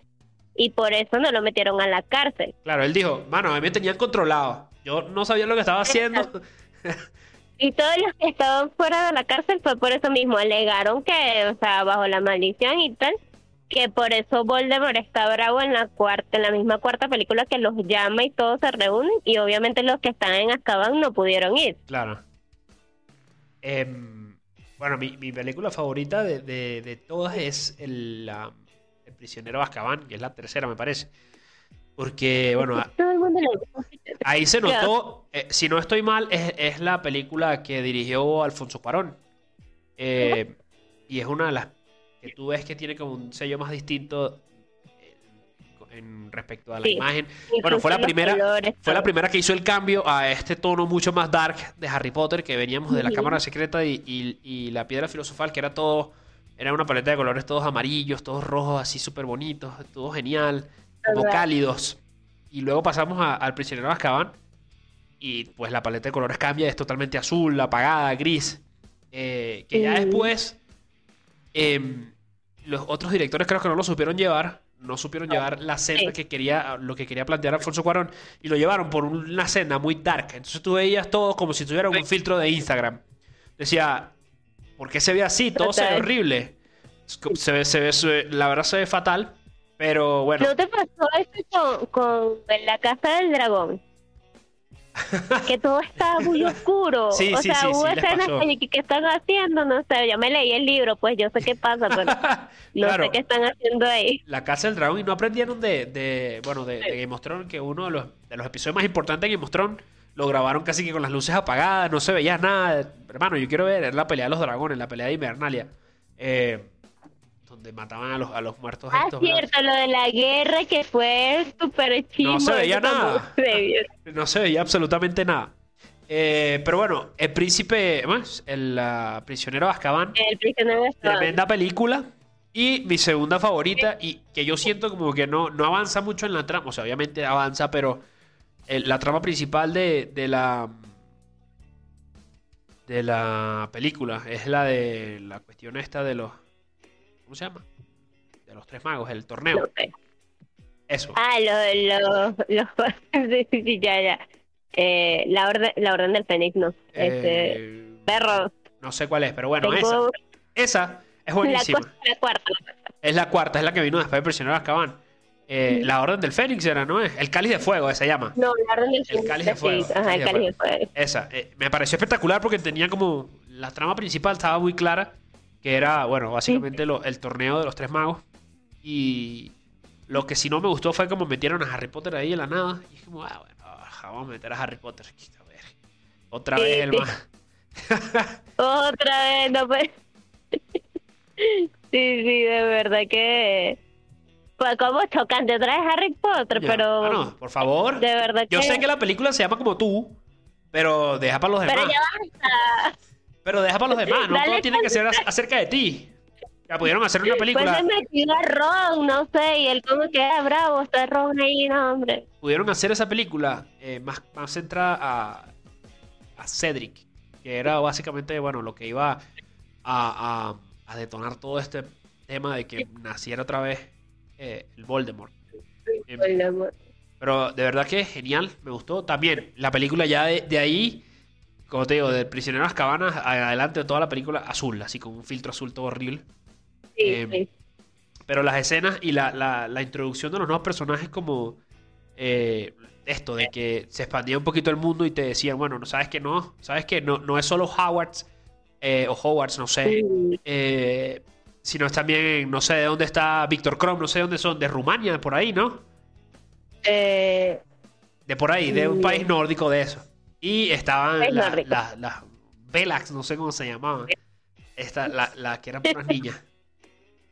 y por eso no lo metieron a la cárcel. Claro, él dijo, mano, a mí me tenían controlado. Yo no sabía lo que estaba haciendo. Y todos los que estaban fuera de la cárcel fue por eso mismo, alegaron que, o sea, bajo la maldición y tal, que por eso Voldemort está bravo en la cuarta, en la misma cuarta película que los llama y todos se reúnen y obviamente los que están en Azkaban no pudieron ir. Claro. Em, bueno, mi, mi, película favorita de, de, todas es el, prisionero de Azkaban, que es la tercera me parece. Porque, bueno, ahí se notó, eh, si no estoy mal, es, la película que dirigió Alfonso Cuarón. Eh, y es una de las que tú ves que tiene como un sello más distinto en, respecto a la imagen. Bueno, fue la primera fue la primera que hizo el cambio a este tono mucho más dark de Harry Potter, que veníamos de la Cámara Secreta y, y, la Piedra Filosofal, que era todo, era una paleta de colores todos amarillos, todos rojos, así súper bonitos, todo genial como cálidos. Y luego pasamos al prisionero de Azkaban. Y pues la paleta de colores cambia, es totalmente azul, apagada, gris. Eh, que ya después em, los otros directores creo que no lo supieron llevar. No supieron llevar la senda que quería, lo que quería plantear Alfonso Cuarón. Y lo llevaron por una senda muy dark. Entonces tú veías todo como si tuviera un filtro de Instagram. Decía, ¿por qué se ve así? Todo se ve horrible. Se ve, se ve, la verdad se ve fatal. Pero bueno. ¿No te pasó eso con, la casa del dragón? que todo estaba muy oscuro. Sí, o sí, sea, sí, hubo escenas que, que, están haciendo, no sé, yo me leí el libro, pues yo sé qué pasa, pero no sé qué están haciendo ahí. La Casa del Dragón, y no aprendieron de, de bueno, de, Game of Thrones, que uno de los, de los episodios más importantes de Game of Thrones lo grabaron casi que con las luces apagadas, no se veía nada. Hermano, yo quiero ver la pelea de los dragones, la pelea de Invernalia. Eh, donde mataban a los, a los muertos. Ah, cierto, lo de la guerra que fue súper chido. No se veía nada. no se veía absolutamente nada. Eh, pero bueno, El Príncipe, el Prisionero de Azkaban. El Prisionero de Azkaban. Tremenda película. Y mi segunda favorita, y que yo siento como que no, no avanza mucho en la trama, o sea, obviamente avanza, pero la trama principal de, de la de la película es la de la cuestión esta de los ¿cómo se llama? de los tres magos, el torneo. Eso. Ah, los lo, lo, sí, ya, ya. Eh, la orden la orden del Fénix, no. Este, eh, perro. No sé cuál es, pero bueno, esa, esa es buenísima. La, cuarta. Es la cuarta, es la que vino después de Prisionero Azkaban. Eh, la Orden del Fénix era, ¿no? El Cáliz de Fuego, se llama. No, la Orden del Fénix. El Cáliz de Fuego. Ajá, el Cáliz de Fuego. Esa. Me pareció espectacular porque tenía como. La trama principal estaba muy clara. Que era, bueno, básicamente el torneo de los tres magos. Y. Lo que sí no me gustó fue como metieron a Harry Potter ahí en la nada. Y dije, ah, bueno, vamos a meter a Harry Potter. A ver. Otra vez el más. Otra vez, no pues. sí, sí, de verdad que. Pues como chocante otra vez Harry Potter, pero. Bueno, por favor. De verdad Yo sé que la película se llama como tú, pero deja para los demás. Pero ya basta. Pero deja para los demás, no todo tiene que ser acerca de ti. Ya pudieron hacer una película. Pues metió a Ron, no sé, y él como que era bravo, está Ron ahí, no, hombre. Pudieron hacer esa película eh, más, más centrada a, a Cedric, que era básicamente, bueno, lo que iba a a detonar todo este tema de que naciera otra vez eh, el Voldemort. Em, pero de verdad que genial, me gustó. También la película ya de, ahí, como te digo, del prisionero de las cabanas, adelante de toda la película azul, así con un filtro azul todo horrible. Em, pero las escenas y la, la, introducción de los nuevos personajes como eh, esto, de que se expandía un poquito el mundo y te decían, bueno, no sabes que no, sabes que no, no es solo Howards eh, o Hogwarts, no sé. Eh, sino es también, no sé de dónde está Víctor Krom, no sé de dónde son, de Rumania, por ahí, ¿no? Eh, de por ahí, de un país nórdico de eso. Y estaban las la, Velax, no sé cómo se llamaban. Esta, la, la que eran unas niñas.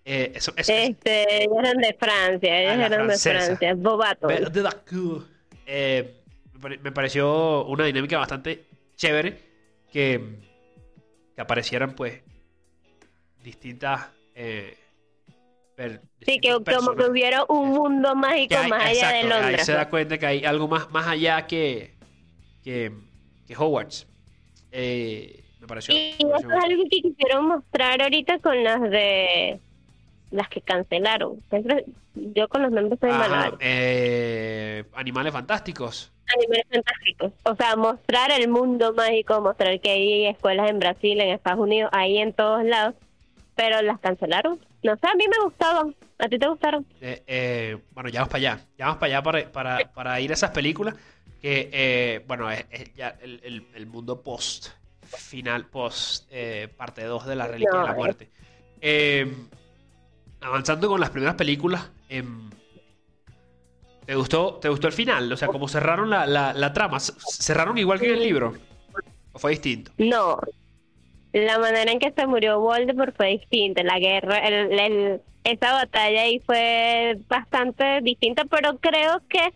Eh, eso, este, eran de Francia, ellos ah, eran de Francia, Bobato. Eh, me pareció una dinámica bastante chévere que que aparecieran pues distintas... Eh, sí, que como que hubiera un mundo mágico más allá de Londres. Ahí se da cuenta que hay algo más, más allá que, que, que Hogwarts. Eh, me pareció. Y eso es algo que quisieron mostrar ahorita con las de las que cancelaron. Yo con los nombres estoy mal. Eh, animales fantásticos. Animales fantásticos. O sea, mostrar el mundo mágico, mostrar que hay escuelas en Brasil, en Estados Unidos, ahí en todos lados. Pero las cancelaron. No sé, a mí me gustaban. ¿A ti te gustaron? Eh, eh, bueno, ya vamos para allá. Ya vamos para allá para, para, para ir a esas películas. Que, eh, bueno, es, ya el, el, mundo post final, post parte 2 de la religión de la muerte. avanzando con las primeras películas. Em, ¿Te gustó, ¿Te gustó el final? O sea, como cerraron la, la, trama. ¿Cerraron igual que en el libro? ¿O fue distinto? No. La manera en que se murió Voldemort fue distinta. La guerra, el, esa batalla ahí fue bastante distinta, pero creo que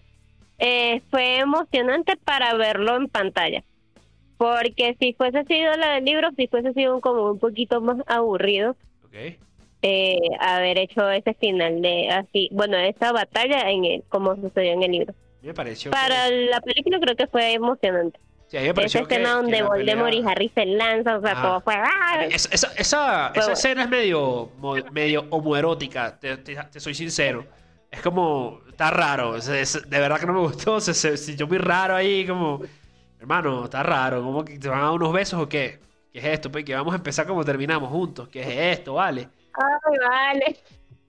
eh, fue emocionante para verlo en pantalla. Porque si fuese sido la del libro, si fuese sido como un poquito más aburrido. Okay eh, haber hecho ese final de así, bueno, esa batalla en el, como sucedió en el libro. Me pareció Para la película creo que fue emocionante. Sí, esa escena donde Voldemort y Harry se lanzan, o sea, todo fue... ¡ah! Esa, esa, esa, esa escena es medio, medio homoerótica, te, te, soy sincero. Es como, está raro, de verdad que no me gustó, se, se sintió muy raro ahí, como, hermano, está raro, como que te van a dar unos besos o qué? ¿Qué es esto? Pues que vamos a empezar como terminamos juntos, ¿qué es esto? Vale. Ay, vale.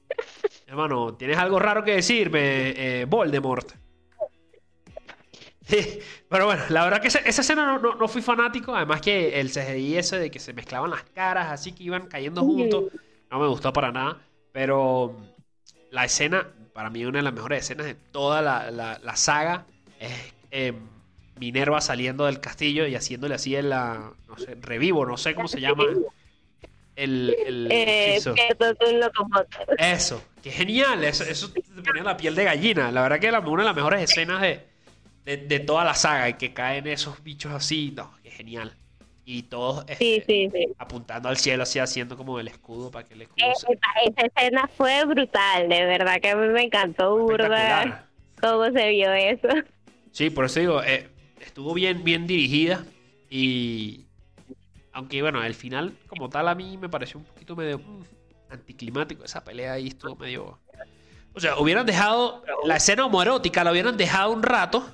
Hermano, ¿tienes algo raro que decirme, eh, Voldemort? Pero bueno, la verdad que esa, escena no, fui fanático. Además que el CGI ese de que se mezclaban las caras así que iban cayendo juntos, no me gustó para nada. Pero la escena, para mí una de las mejores escenas de toda la, saga, es eh, Minerva saliendo del castillo y haciéndole así en la, no sé, revivo, no sé cómo se llama el, el eh, Eso, qué genial, eso, eso te ponía la piel de gallina. La verdad que era una de las mejores escenas de, de, toda la saga y que caen esos bichos así, no, qué genial. Y todos este, apuntando al cielo, así haciendo como el escudo para que el escudo. Esa, escena fue brutal, de verdad que a mí me encantó, burda. ¿Cómo se vio eso? Sí, por eso digo, eh, estuvo bien, bien dirigida y. Aunque bueno, el final, como tal, a mí me pareció un poquito medio mm, anticlimático. Esa pelea ahí estuvo medio. O sea, hubieran dejado la escena homoerótica, la hubieran dejado un rato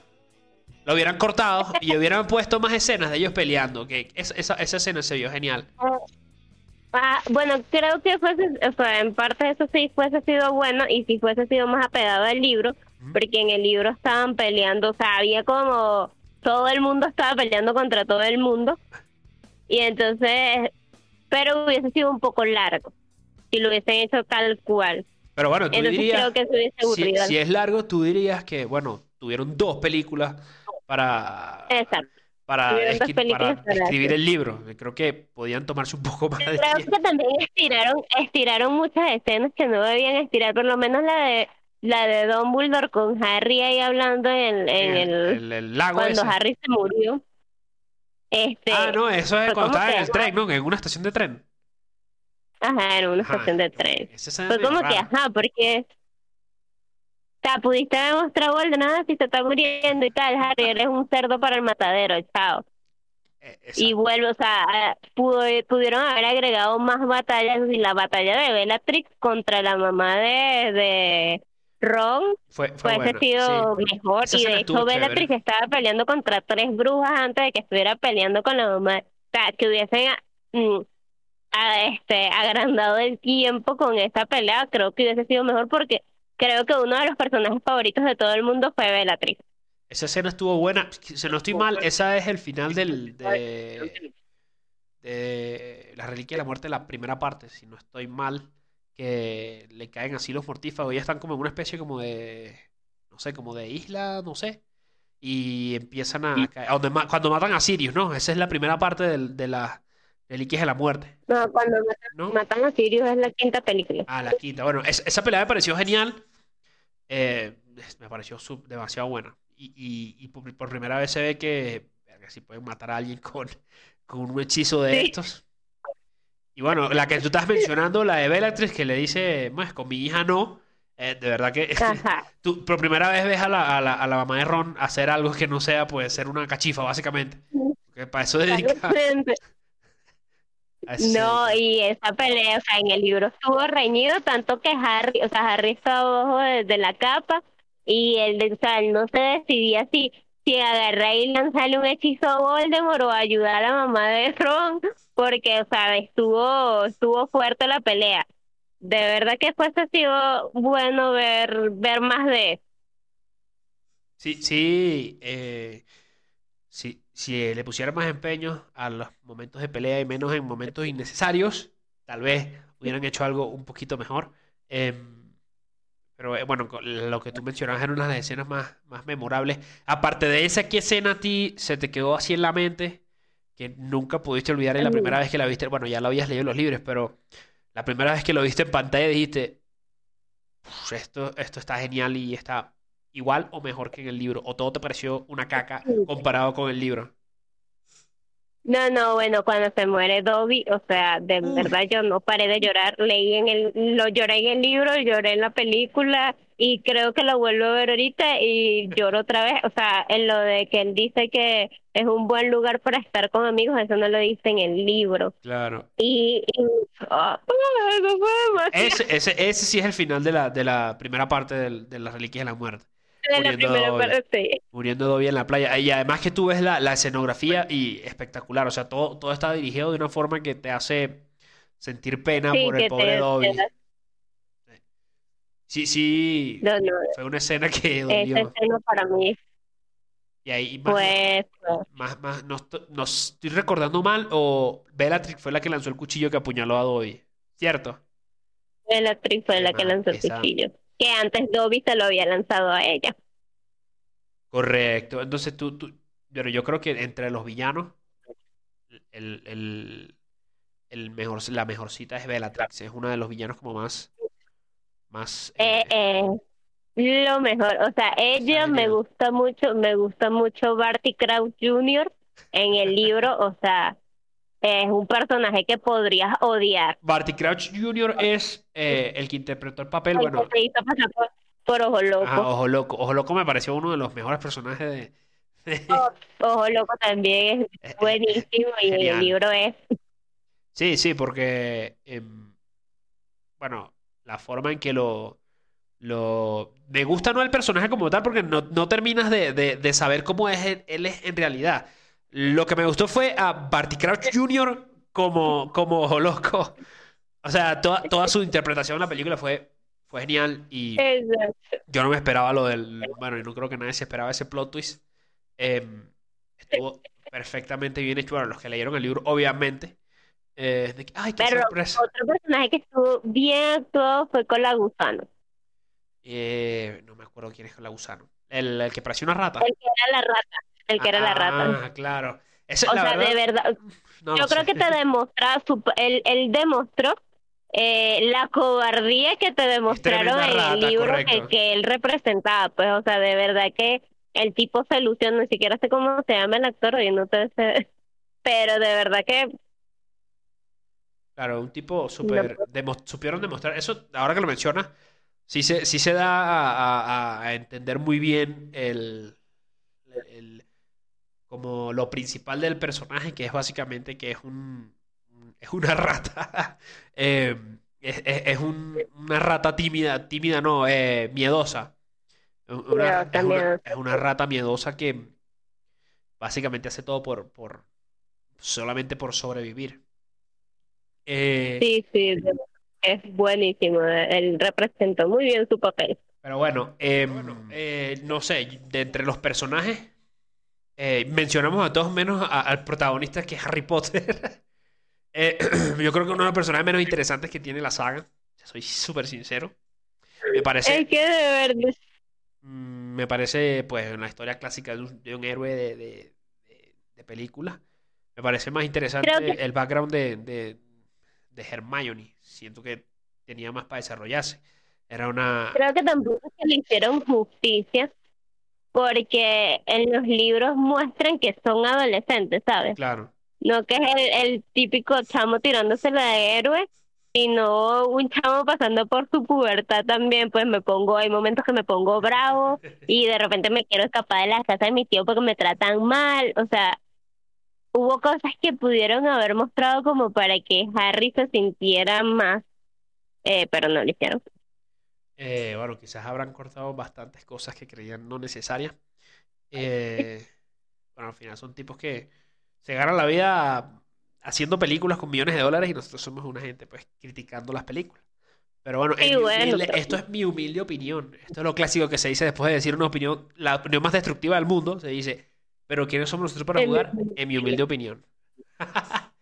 lo hubieran cortado y hubieran puesto más escenas de ellos peleando. Que esa, esa, escena se vio genial. Ah, bueno, creo que fuese, o sea, en parte eso sí fuese sido bueno y si fuese sido más apegado al libro, porque en el libro estaban peleando, o sea, había como todo el mundo estaba peleando contra todo el mundo y entonces, pero hubiese sido un poco largo si lo hubiesen hecho tal cual. Pero bueno, tú dirías, si, si es largo, tú dirías que, bueno, tuvieron dos películas para, para, escribir el libro. Creo que podían tomarse un poco más de Creo que también estiraron, estiraron muchas escenas que no debían estirar, por lo menos la de la de Don Bulldor con Harry ahí hablando en, el, lago cuando Harry se murió. Este, ah, no, eso es cuando estaba en el tren, ¿no? En una estación de tren. Ajá, en una estación de tren. Fue como que, ajá, porque sea, pudiste demostrar de nada si se está muriendo y tal, Harry, eres un cerdo para el matadero, chao. Eh, y vuelvo, o sea, pudo, pudieron haber agregado más batallas y la batalla de Bellatrix contra la mamá de, de Ron fue, fue sido mejor. y de hecho Bellatrix estaba peleando contra tres brujas antes de que estuviera peleando con la mamá. O sea, que hubiesen mm, este, agrandado el tiempo con esta pelea, creo que hubiese sido mejor porque creo que uno de los personajes favoritos de todo el mundo fue Bellatrix. Esa escena estuvo buena. Si no estoy mal, esa es el final del, de, La Reliquia de la Muerte, la primera parte. Si no estoy mal, que le caen así los mortífagos y están como en una especie como de. No sé, como de isla, no sé. Y empiezan a caer. Cuando matan a Sirius, ¿no? Esa es la primera parte de, de la Reliquias de la Muerte. No, cuando matan, a Sirius es la quinta película. Ah, la quinta. Bueno, esa pelea me pareció genial. Eh, me pareció demasiado buena. Y, por, primera vez se ve que, si pueden matar a alguien con, con un hechizo de estos. Y bueno, la que tú estás mencionando, la de Bellatrix, que le dice, pues con mi hija no. Eh, de verdad que tú por primera vez ves a la, a, la, a la, mamá de Ron hacer algo que no sea, pues, ser una cachifa, básicamente. Que para eso dedica. No, y esa pelea, o sea, en el libro estuvo reñido tanto que Harry, o sea, Harry estaba abajo de, la capa y él, o sea, no se decidía si, si agarrar y lanzarle un hechizo a Voldemort o ayudar a la mamá de Ron, porque, o sea, estuvo, estuvo fuerte la pelea. De verdad que fuese sido bueno ver, ver más de Sí, sí, eh, sí, si le pusiera más empeño a los momentos de pelea y menos en momentos innecesarios, tal vez hubieran hecho algo un poquito mejor. Em, pero eh, bueno, lo que tú mencionabas eran una de las escenas más, más memorables. Aparte de esa, ¿qué escena a ti se te quedó así en la mente? Que nunca pudiste olvidar en la primera vez que la viste. Bueno, ya lo habías leído en los libros, pero la primera vez que lo viste en pantalla dijiste, esto, esto está genial y está igual o mejor que en el libro? ¿O todo te pareció una caca comparado con el libro? No, no, bueno, cuando se muere Dobby, o sea, de verdad yo no paré de llorar, leí en el, lo lloré en el libro, lloré en la película y creo que lo vuelvo a ver ahorita y lloro otra vez, o sea, en lo de que él dice que es un buen lugar para estar con amigos, eso no lo dice en el libro. Claro. Y, ah, ese, ese, ese sí es el final de la, de la primera parte de, de las reliquias de la muerte muriendo, Dobby, en la playa. Y además que tú ves la, escenografía y espectacular. O sea, todo, todo está dirigido de una forma que te hace sentir pena por el pobre Dobby. Sí, sí. Fue una escena que dolió. Esa escena para mí. Y ahí más, pues, más, más, no, estoy recordando mal o Bellatrix fue la que lanzó el cuchillo que apuñaló a Dobby, ¿cierto? Bellatrix fue la que lanzó el cuchillo que antes Dobby se lo había lanzado a ella. Correcto. Entonces tú, tú pero yo creo que entre los villanos, el, el, el mejor, la mejor cita es Bellatrix. Es uno de los villanos como más. más eh, eh, lo mejor. O sea, ella me gusta mucho, me gusta mucho Barty Crouch Jr. en el libro. O sea, es un personaje que podrías odiar. Barty Crouch Jr. es eh, el que interpretó el papel. bueno, por, Ojo Loco. Ah, Ojo Loco. Ojo Loco me pareció uno de los mejores personajes de. Ojo Loco también es buenísimo y el libro es Sí, sí, porque, em, bueno, la forma en que lo, lo... Me gusta no el personaje como tal porque no, no terminas de, de, saber cómo es él, es en realidad. Lo que me gustó fue a Barty Crouch Jr. como, como loco. O sea, toda, toda su interpretación en la película fue, fue genial y yo no me esperaba lo del... Bueno, y no creo que nadie se esperaba ese plot twist. Em, estuvo perfectamente bien hecho. Bueno, los que leyeron el libro, obviamente eh, ay, qué Pero sorpresa. otro personaje que estuvo bien actuado fue con la gusano. Eh, no me acuerdo quién es con la gusano. El, el, que parecía una rata. El que era la rata. El que era la rata. Ah, claro. o sea, de verdad. yo creo que te demostraba, él, él demostró eh, la cobardía que te demostraron en el libro que, que, él representaba. Pues, o sea, de verdad que el tipo se ilusionó, ni siquiera sé cómo se llama el actor, y no te sé. Pero de verdad que Claro, un tipo súper... supieron demostrar... Eso, ahora que lo mencionas, sí se, sí se da a, entender muy bien el, como lo principal del personaje, que es básicamente que es un... Es una rata. Em, es, una rata tímida, tímida no, eh, miedosa. Una, es, una, rata miedosa que básicamente hace todo por, por solamente por sobrevivir. Eh, sí, sí, es buenísimo. Él representó muy bien su papel. Pero bueno, em, eh, no sé, de entre los personajes, eh, mencionamos a todos menos al protagonista que es Harry Potter. yo creo que uno de los personajes menos interesantes que tiene la saga. Soy súper sincero. Me parece. Es que de verdad. Mm, me parece, pues, una historia clásica de un, héroe de, de, película. Me parece más interesante el background de, de Hermione. Siento que tenía más para desarrollarse. Era una... Creo que tampoco se le hicieron justicia porque en los libros muestran que son adolescentes, ¿sabes? Claro. No que es el, típico chamo tirándose la de héroe, sino un chamo pasando por su pubertad también, pues me pongo, hay momentos que me pongo bravo y de repente me quiero escapar de la casa de mi tío porque me tratan mal, o sea, hubo cosas que pudieron haber mostrado como para que Harry se sintiera más, eh, pero no lo hicieron. Eh, bueno, quizás habrán cortado bastantes cosas que creían no necesarias. Eh, bueno, al final son tipos que se ganan la vida haciendo películas con millones de dólares y nosotros somos una gente pues criticando las películas. Pero bueno, esto es mi humilde opinión. Esto es lo clásico que se dice después de decir una opinión, la opinión más destructiva del mundo. Se dice, pero ¿quiénes somos nosotros para jugar? En mi humilde opinión.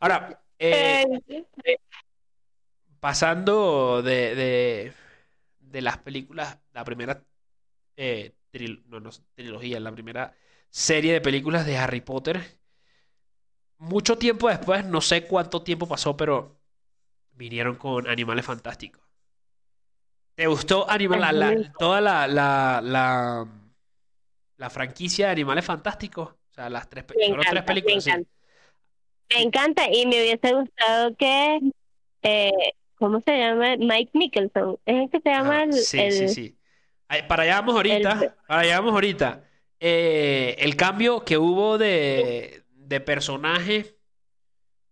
Ahora, eh, pasando de, de, las películas, la primera eh, trilogía, la primera serie de películas de Harry Potter, mucho tiempo después, no sé cuánto tiempo pasó, pero vinieron con Animales Fantásticos. ¿Te gustó Animal, toda la, la la franquicia de Animales Fantásticos. O sea, las tres, tres películas. Me encanta, y me hubiese gustado que. Eh, ¿Cómo se llama? Mike Nicholson. ¿Es el que se llama el, Sí, sí, sí. Para allá vamos ahorita. Para allá vamos ahorita. Eh, el cambio que hubo de, de personaje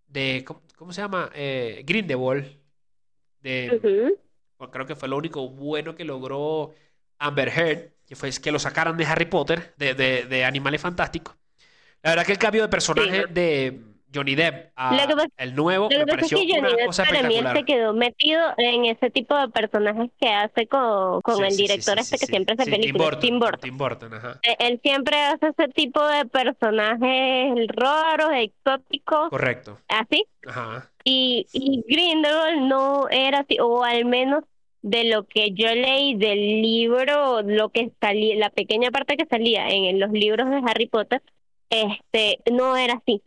de. ¿Cómo, se llama? Eh, Grindelwald. De, Creo que fue lo único bueno que logró Amber Heard que fue que lo sacaran de Harry Potter, de, de, de Animales Fantásticos. La verdad que el cambio de personaje de Johnny Depp a el nuevo me pareció una cosa para mí él se quedó metido en ese tipo de personajes que hace con, con el director este que siempre hace películas Tim Burton, Tim Burton. ajá. Eh, él siempre hace ese tipo de personajes raros exóticos correcto así ajá y, y Grindelwald no era así o al menos de lo que yo leí del libro, lo que salía, la pequeña parte que salía en los libros de Harry Potter, este, no era así.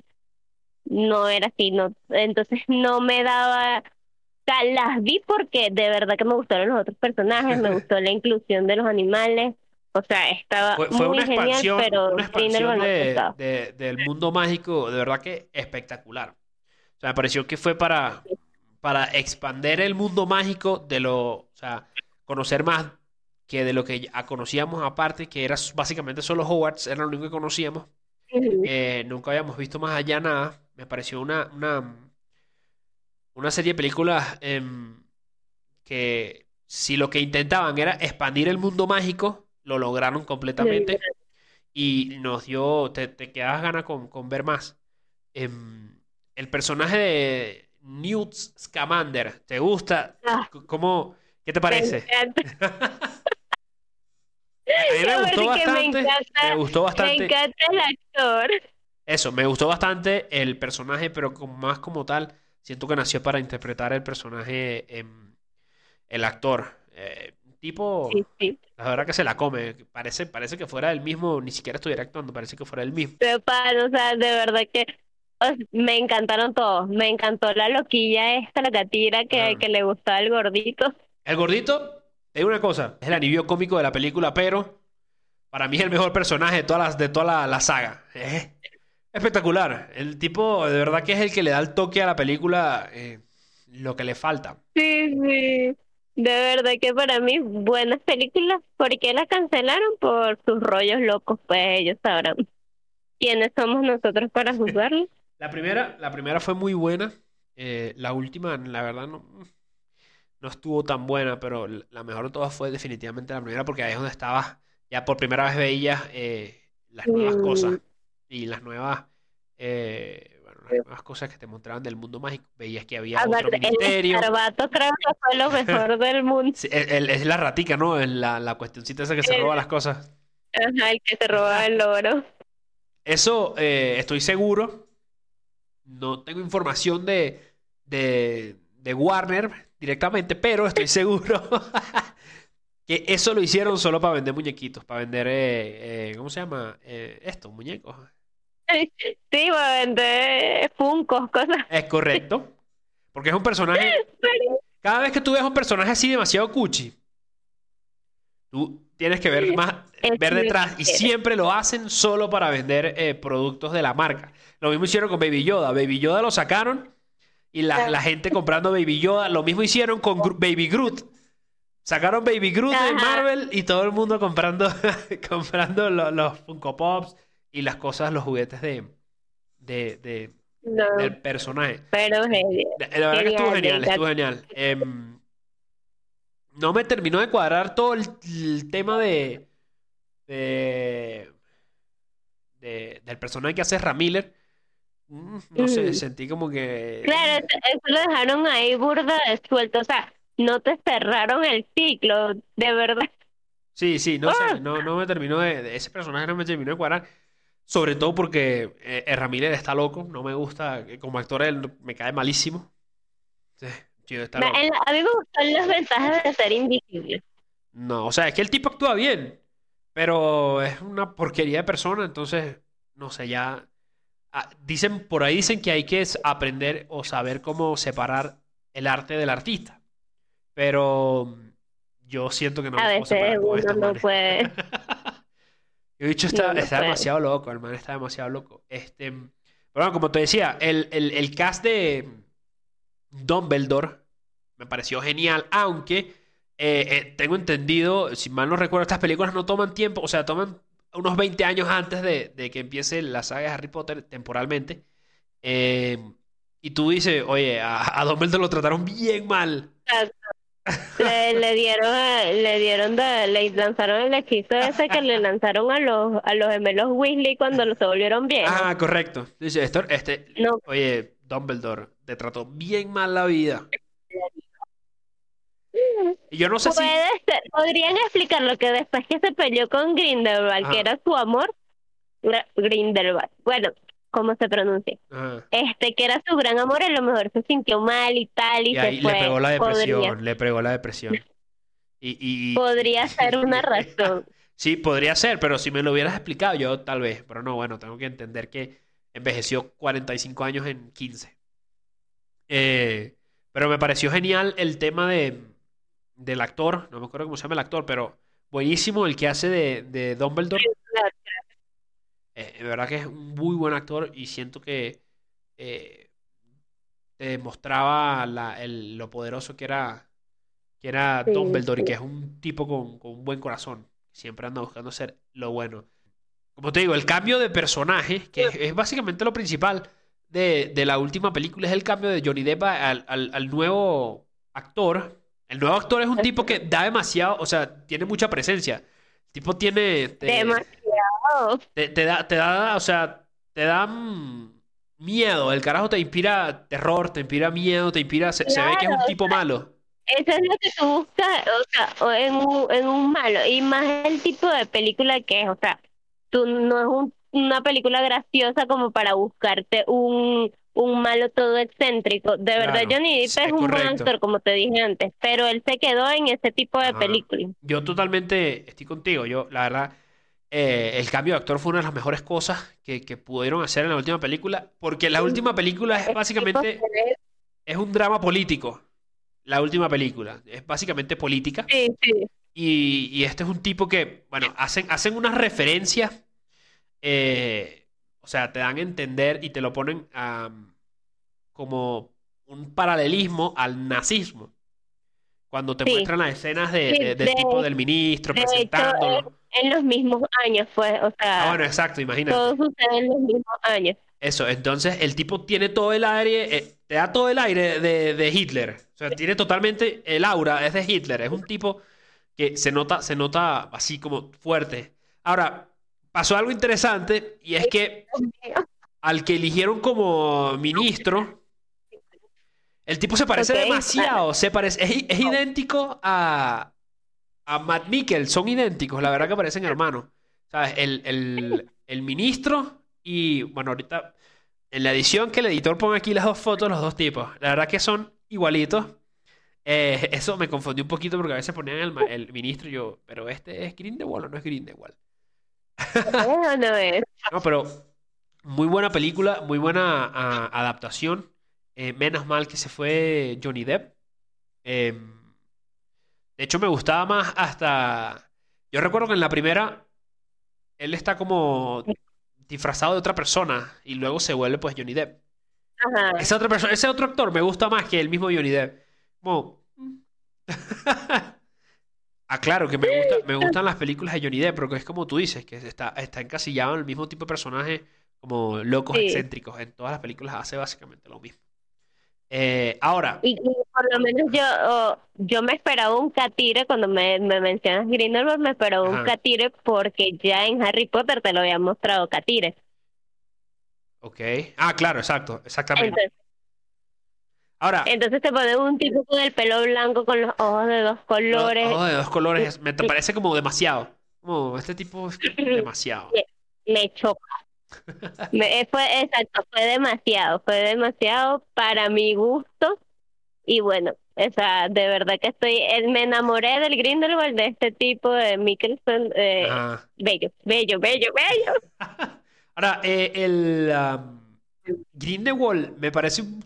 No era así, no, entonces no me daba, las vi porque de verdad que me gustaron los otros personajes, me gustó la inclusión de los animales, o sea, estaba fue, muy una genial, pero una expansión de, del mundo mágico, de verdad que espectacular. O sea, me pareció que fue para, para expander el mundo mágico de lo, o sea, conocer más que de lo que ya conocíamos aparte, que era básicamente solo Hogwarts, era lo único que conocíamos. Eh, nunca habíamos visto más allá nada. Me pareció una, una, una serie de películas em, que si lo que intentaban era expandir el mundo mágico, lo lograron completamente y nos dio, te, te quedas ganas con, con, ver más. Em, el personaje de Newt Scamander, ¿te gusta? Ah. ¿Cómo, ¿Qué te parece? A mí me gustó bastante. Me, gustó bastante. Me encanta el actor. Eso, me gustó bastante el personaje, pero más como tal, siento que nació para interpretar el personaje, el actor. Eh, tipo, la verdad que se la come. Parece, parece que fuera el mismo, ni siquiera estuviera actuando, parece que fuera el mismo. Pero o sea, de verdad que me encantaron todos. Me encantó la loquilla esta, la catira que, ah. que le gustaba el gordito. El gordito, es una cosa, es el anillo cómico de la película, pero para mí es el mejor personaje de toda la, de toda la, saga. Es espectacular. El tipo, de verdad que es el que le da el toque a la película eh, lo que le falta. Sí, sí. De verdad que para mí, buenas películas. ¿Por qué las cancelaron? Por sus rollos locos, pues ellos sabrán. ¿Quiénes somos nosotros para juzgarlos? la, primera, la primera fue muy buena. Eh, la última, la verdad, no no estuvo tan buena, pero la mejor de todas fue definitivamente la primera, porque ahí es donde estabas, ya por primera vez veías eh, las nuevas cosas y las nuevas, eh, bueno, las nuevas cosas que te mostraban del mundo mágico. Veías que había otro ministerio. El creo que fue lo mejor del mundo. es la ratica, ¿no? Es la, la cuestioncita esa que se roba las cosas. Ajá, el que se roba el oro. Eso eh, estoy seguro. No tengo información de, de, de Warner, directamente, pero estoy seguro que eso lo hicieron solo para vender muñequitos, para vender, eh, eh, ¿cómo se llama? Eh, esto, muñecos. Sí, vender funcos, cosas. Es correcto. Porque es un personaje. Cada vez que tú ves un personaje así demasiado cuchi, tú tienes que ver más, ver detrás. Y siempre lo hacen solo para vender productos de la marca. Lo mismo hicieron con Baby Yoda. Baby Yoda lo sacaron y la, gente comprando Baby Yoda. Lo mismo hicieron con Baby Groot. Sacaron Baby Groot de Marvel y todo el mundo comprando, comprando los, Funko Pops y las cosas, los juguetes de, de, del personaje. Pero genial. La verdad que estuvo genial, estuvo genial. Em, no me terminó de cuadrar todo el, tema de, de, del personaje que hace Ramiller Mm, no sé, sentí como que... Claro, eso lo dejaron ahí burda de suelto, o sea, no te cerraron el ciclo, de verdad. Sí, sí, no sé, ¡Ah! no, no me terminó de, Ese personaje no me terminó de cuadrar. Sobre todo porque eh, está loco, no me gusta, como actor él me cae malísimo. Sí, está loco. A mí me gustan las ventajas de ser invisible. No, o sea, es que el tipo actúa bien, pero es una porquería de persona, entonces, no sé, ya Ah, dicen, por ahí dicen que hay que aprender o saber cómo separar el arte del artista. Pero yo siento que no A veces uno no puede. He dicho, está, está demasiado loco, el man está demasiado loco. Este, pero bueno, como te decía, el, el, cast de Dumbledore me pareció genial, aunque eh, eh, tengo entendido, si mal no recuerdo, estas películas no toman tiempo, o sea, toman unos 20 años antes de, que empiece la saga de Harry Potter temporalmente. Eh, y tú dices, oye, a, a Dumbledore lo trataron bien mal. Le, dieron, le dieron, le lanzaron el hechizo ese que le lanzaron a los, a los gemelos Weasley cuando se volvieron bien. Ah, correcto. Dice, esto, este, oye, Dumbledore, te trató bien mal la vida. Yo no sé si... Podrían explicar lo que después que se peleó con Grindelwald, que era su amor, Grindelwald, bueno, ¿cómo se pronuncia? Este, que era su gran amor, a lo mejor se sintió mal y tal, y, se fue. Le pegó la depresión, le pegó la depresión. Y, y... Podría ser una razón. sí, podría ser, pero si me lo hubieras explicado yo, tal vez. Pero no, bueno, tengo que entender que envejeció 45 años en 15. Eh, pero me pareció genial el tema de, del actor, no me acuerdo cómo se llama el actor, pero buenísimo el que hace de, de Dumbledore. Eh, de verdad que es un muy buen actor y siento que eh, demostraba lo poderoso que era, que era Dumbledore y que es un tipo con, un buen corazón. Siempre anda buscando ser lo bueno. Como te digo, el cambio de personaje, que es, básicamente lo principal de, la última película, es el cambio de Johnny Depp al, al nuevo actor. El nuevo actor es un tipo que da demasiado, o sea, tiene mucha presencia. El tipo tiene... demasiado. Te, da, te da, o sea, te da miedo. El carajo te inspira terror, te inspira miedo, te inspira... Se, ve que es un tipo malo. Eso es lo que tú buscas, o sea, en un, en un malo. Y más el tipo de película que es, o sea, tú no es una película graciosa como para buscarte un un malo todo excéntrico. De verdad, Johnny Depp es, un buen actor, como te dije antes, pero él se quedó en ese tipo de películas. Yo totalmente estoy contigo. Yo, la verdad, eh, el cambio de actor fue una de las mejores cosas que, que pudieron hacer en la última película, porque la última película es básicamente es un drama político. La última película es básicamente política. Sí, sí. Y, y este es un tipo que, bueno, hacen, hacen unas referencias. Eh, o sea, te dan a entender y te lo ponen como un paralelismo al nazismo. Cuando te muestran las escenas de, del tipo del ministro presentándolo. En los mismos años, pues, o sea. Ah, bueno, exacto, imagínate. Todo sucede en los mismos años. Eso, entonces el tipo tiene todo el aire, eh, te da todo el aire de, de, Hitler. O sea, tiene totalmente el aura, es de Hitler. Es un tipo que se nota, se nota así como fuerte. Ahora, pasó algo interesante y es que al que eligieron como ministro, el tipo se parece demasiado, se parece, es, idéntico a, a Matt Mikkel, son idénticos, la verdad que parecen hermanos. ¿Sabes? El, el, ministro y, bueno, ahorita en la edición que el editor pone aquí las dos fotos, los dos tipos, la verdad que son igualitos. Eh, eso me confundió un poquito porque a veces ponían el, el ministro y yo, pero este es Grindelwald o no es Grindelwald. no pero muy buena película, muy buena ah, adaptación. Eh, menos mal que se fue Johnny Depp. Em, de hecho, me gustaba más hasta. Yo recuerdo que en la primera él está como disfrazado de otra persona y luego se vuelve pues Johnny Depp. Esa otra persona, ese otro actor me gusta más que el mismo Johnny Depp. Como... Ah, claro, que me, gusta, me gustan las películas de Johnny Depp, porque es como tú dices, que está, está encasillado en el mismo tipo de personaje como locos excéntricos. En todas las películas hace básicamente lo mismo. Eh, ahora. Y, por lo menos yo, yo me esperaba un catire cuando me, me mencionas Grindelwald, me esperaba un catire porque ya en Harry Potter te lo había mostrado catire. Ok. Ah, claro, exacto, exactamente. Ahora. Entonces te pone un tipo con el pelo blanco con los ojos de dos colores. ojos de dos colores, me te parece como demasiado. Como este tipo es demasiado. Me, choca. Me, fue, exacto, fue demasiado, fue demasiado para mi gusto. Y bueno, o sea, de verdad que estoy, eh, me enamoré del Grindelwald, de este tipo de Mikkelsen, eh, bello, bello, bello, bello. Ahora, eh, el, Grindelwald me parece un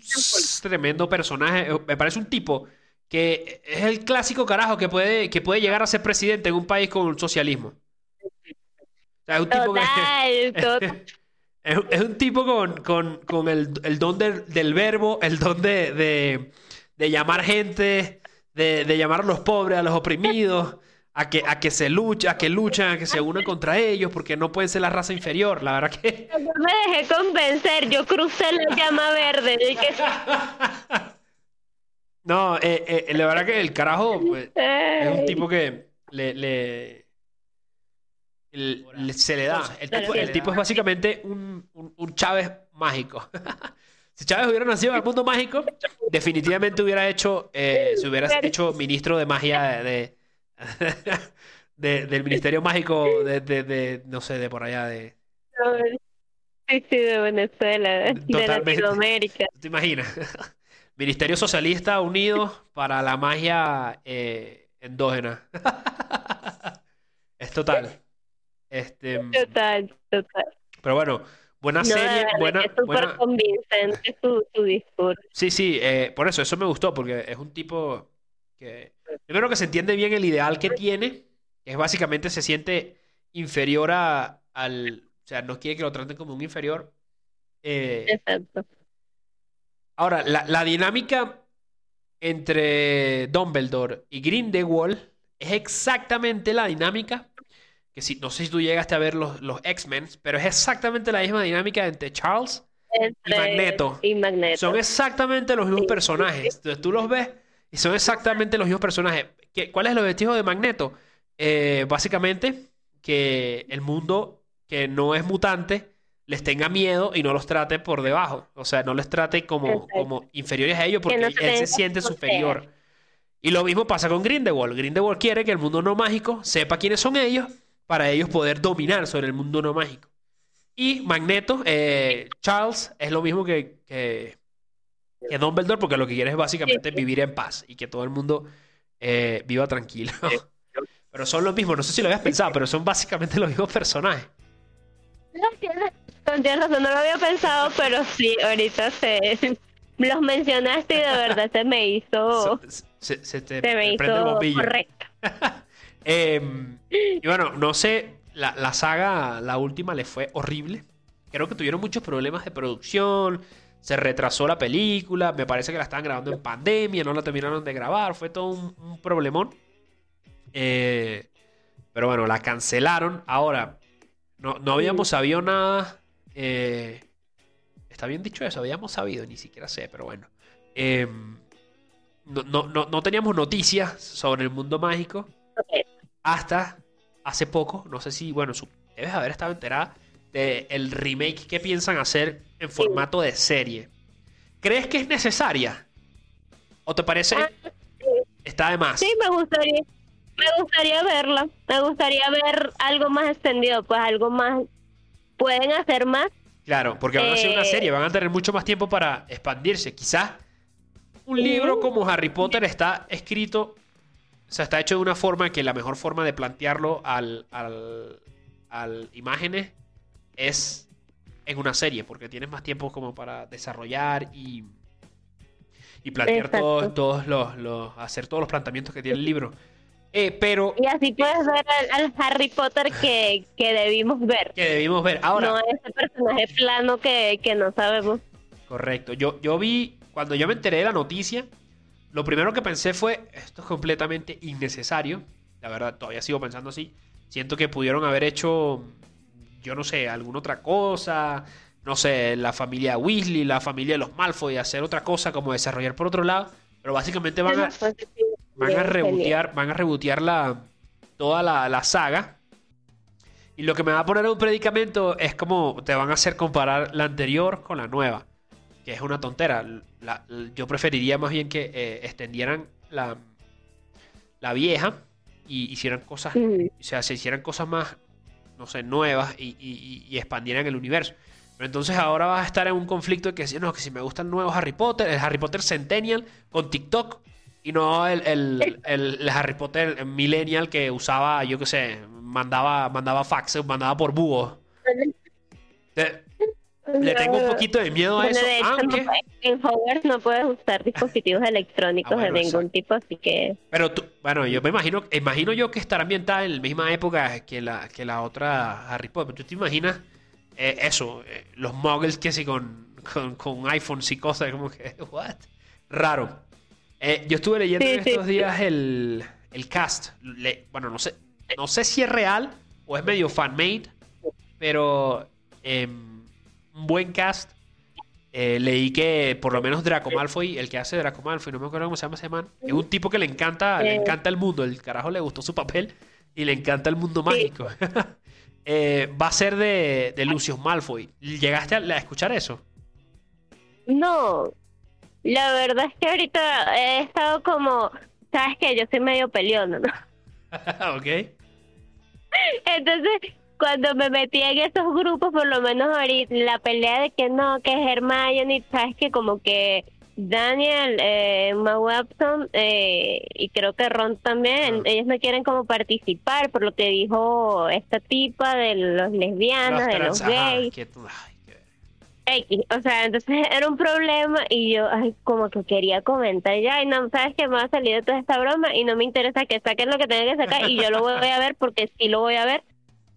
tremendo personaje, eh, me parece un tipo que es el clásico carajo que puede, que puede llegar a ser presidente en un país con socialismo. Es un tipo es, un tipo con, el, don del, verbo, el don de, llamar gente, de, de, llamar a los pobres, a los oprimidos, a que, a que se lucha, a que luchan, a que se unan contra ellos, porque no pueden ser la raza inferior, la verdad que... Yo me dejé convencer, yo crucé la llama verde. No, eh, eh, la verdad que el carajo pues, es un tipo que le, le, se le da. El tipo, es básicamente un, un, Chávez mágico. si Chávez hubiera nacido en el mundo mágico, definitivamente hubiera hecho, eh, se hubiera hecho ministro de magia de del Ministerio Mágico de, de, no sé, de por allá de... Sí, sí, de Venezuela, de Latinoamérica. ¿Te imaginas? Ministerio Socialista Unido para la magia eh, endógena. es total. Este, total, total. Pero bueno, buena serie, buena... Es súper convincente su, discurso. Sí, sí, eh, por eso, eso me gustó, porque es un tipo que... Primero que se entiende bien el ideal que tiene, que es básicamente se siente inferior a, al... O sea, no quiere que lo traten como un inferior. Eh, Exacto. Ahora, la, la dinámica entre Dumbledore y Grindelwald es exactamente la dinámica que si, no sé si tú llegaste a ver los, los X-Men, pero es exactamente la misma dinámica entre Charles y, Magneto. Son exactamente los mismos personajes. Entonces tú los ves y son exactamente los mismos personajes. ¿Qué, ¿Cuál es el objetivo de Magneto? Eh, básicamente que el mundo que no es mutante les tenga miedo y no los trate por debajo. O sea, no les trate como, como inferiores a ellos porque él se siente superior. Y lo mismo pasa con Grindelwald. Grindelwald quiere que el mundo no mágico sepa quiénes son ellos para ellos poder dominar sobre el mundo no mágico. Y Magneto, eh, Charles, es lo mismo que, que, que, Dumbledore, porque lo que quiere es básicamente vivir en paz y que todo el mundo eh, viva tranquilo. pero son los mismos, no sé si lo habías pensado, pero son básicamente los mismos personajes. No tienes razón, no lo había pensado, pero sí, ahorita se los mencionaste y de verdad se me hizo. Se, te me hizo correcto. Em, y bueno, no sé, la, saga, la última, le fue horrible. Creo que tuvieron muchos problemas de producción. Se retrasó la película. Me parece que la estaban grabando en pandemia. No la terminaron de grabar. Fue todo un, problemón. Eh, pero bueno, la cancelaron. Ahora, no, no habíamos sabido nada. Eh, está bien dicho eso. Habíamos sabido, ni siquiera sé, pero bueno. Em, no, no, no, teníamos noticias sobre el mundo mágico hasta hace poco, no sé si, bueno, debes haber estado enterada del remake que piensan hacer en formato de serie. ¿Crees que es necesaria? ¿O te parece ah, está de más? Sí, me gustaría, me gustaría verla. Me gustaría ver algo más extendido, pues algo más. Pueden hacer más. Claro, porque van a ser una eh, serie, van a tener mucho más tiempo para expandirse. Quizás un libro como Harry Potter está escrito o sea, está hecho de una forma que la mejor forma de plantearlo al, al, imágenes es en una serie, porque tienes más tiempo como para desarrollar y, y plantear todos, todos los, hacer todos los planteamientos que tiene el libro. Eh, pero, y así puedes ver al, Harry Potter que, que, debimos ver. Que debimos ver. Ahora. No ese personaje plano que, que no sabemos. Correcto. Yo, yo vi, cuando yo me enteré de la noticia, lo primero que pensé fue, esto es completamente innecesario. La verdad, todavía sigo pensando así. Siento que pudieron haber hecho, yo no sé, alguna otra cosa. No sé, la familia Weasley, la familia de los Malfoy, hacer otra cosa como desarrollar por otro lado. Pero básicamente van a, van a rebotear, van a rebotear la, toda la, la saga. Y lo que me va a poner un predicamento es como te van a hacer comparar la anterior con la nueva que es una tontera. yo preferiría más bien que eh, extendieran la, la vieja y hicieran cosas, o sea, se hicieran cosas más, no sé, nuevas y, y, expandieran el universo. Pero entonces ahora vas a estar en un conflicto de que, no, que si me gustan nuevos Harry Potter, el Harry Potter Centennial con TikTok y no el, el, el, Harry Potter Millennial que usaba, yo qué sé, mandaba, mandaba faxes, mandaba por búho. Le tengo un poquito de miedo a eso. aunque... en Hogwarts no puedes usar dispositivos electrónicos ah, de ningún tipo, así que. Pero tú, bueno, yo me imagino, imagino yo que estará ambientada en la misma época que la, que la otra Harry Potter. ¿Tú te imaginas eh, eso? Eh, los muggles que sí con, con, iPhones y cosas, como que, ¿what? Raro. Eh, yo estuve leyendo estos días el, el cast. bueno, no sé, no sé si es real o es medio fan-made, pero. Un buen cast. Eh, leí que por lo menos Draco Malfoy, el que hace Draco Malfoy, no me acuerdo cómo se llama ese man, es un tipo que le encanta, le eh. encanta el mundo. El carajo le gustó su papel y le encanta el mundo mágico. Eh, va a ser de, de Lucius Malfoy. ¿Llegaste a, escuchar eso? No. La verdad es que ahorita he estado como, sabes que yo soy medio peleona, ¿no? ok. Entonces, cuando me metí en esos grupos, por lo menos ahorita, la pelea de que no, que es Hermione, sabes que como que Daniel, eh, Webson eh, y creo que Ron también, ellos no quieren como participar por lo que dijo esta tipa de los lesbianas, de los gays. X, o sea, entonces era un problema y yo, ay, como que quería comentar ya, y no, sabes que me ha salido toda esta broma y no me interesa que saquen lo que tengan que sacar y yo lo voy a ver porque sí lo voy a ver.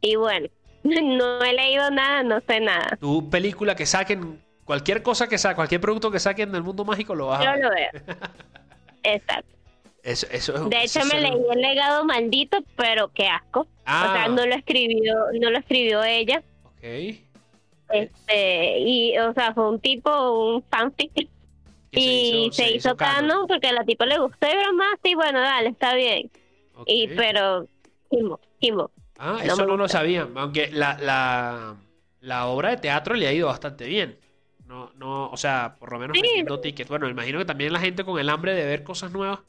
Y bueno, no he leído nada, no sé nada. Tu película que saquen, cualquier cosa que saquen, cualquier producto que saquen del mundo mágico lo vas a ver. Yo lo veo. Exacto. Eso, de hecho, me leí el legado maldito, pero qué asco. O sea, ah. no lo escribió, no lo escribió ella. Ok. Este, y, o sea, fue un tipo, un fanfic. Y se hizo, cano porque a la tipo le gustó y broma, sí, bueno, dale, está bien. Y, pero, Kimbo, Kimbo. Ah, eso no lo sabía. Aunque la, la, la obra de teatro le ha ido bastante bien. No, no, o sea, por lo menos vendiendo tickets. Bueno, imagino que también la gente con el hambre de ver cosas nuevas.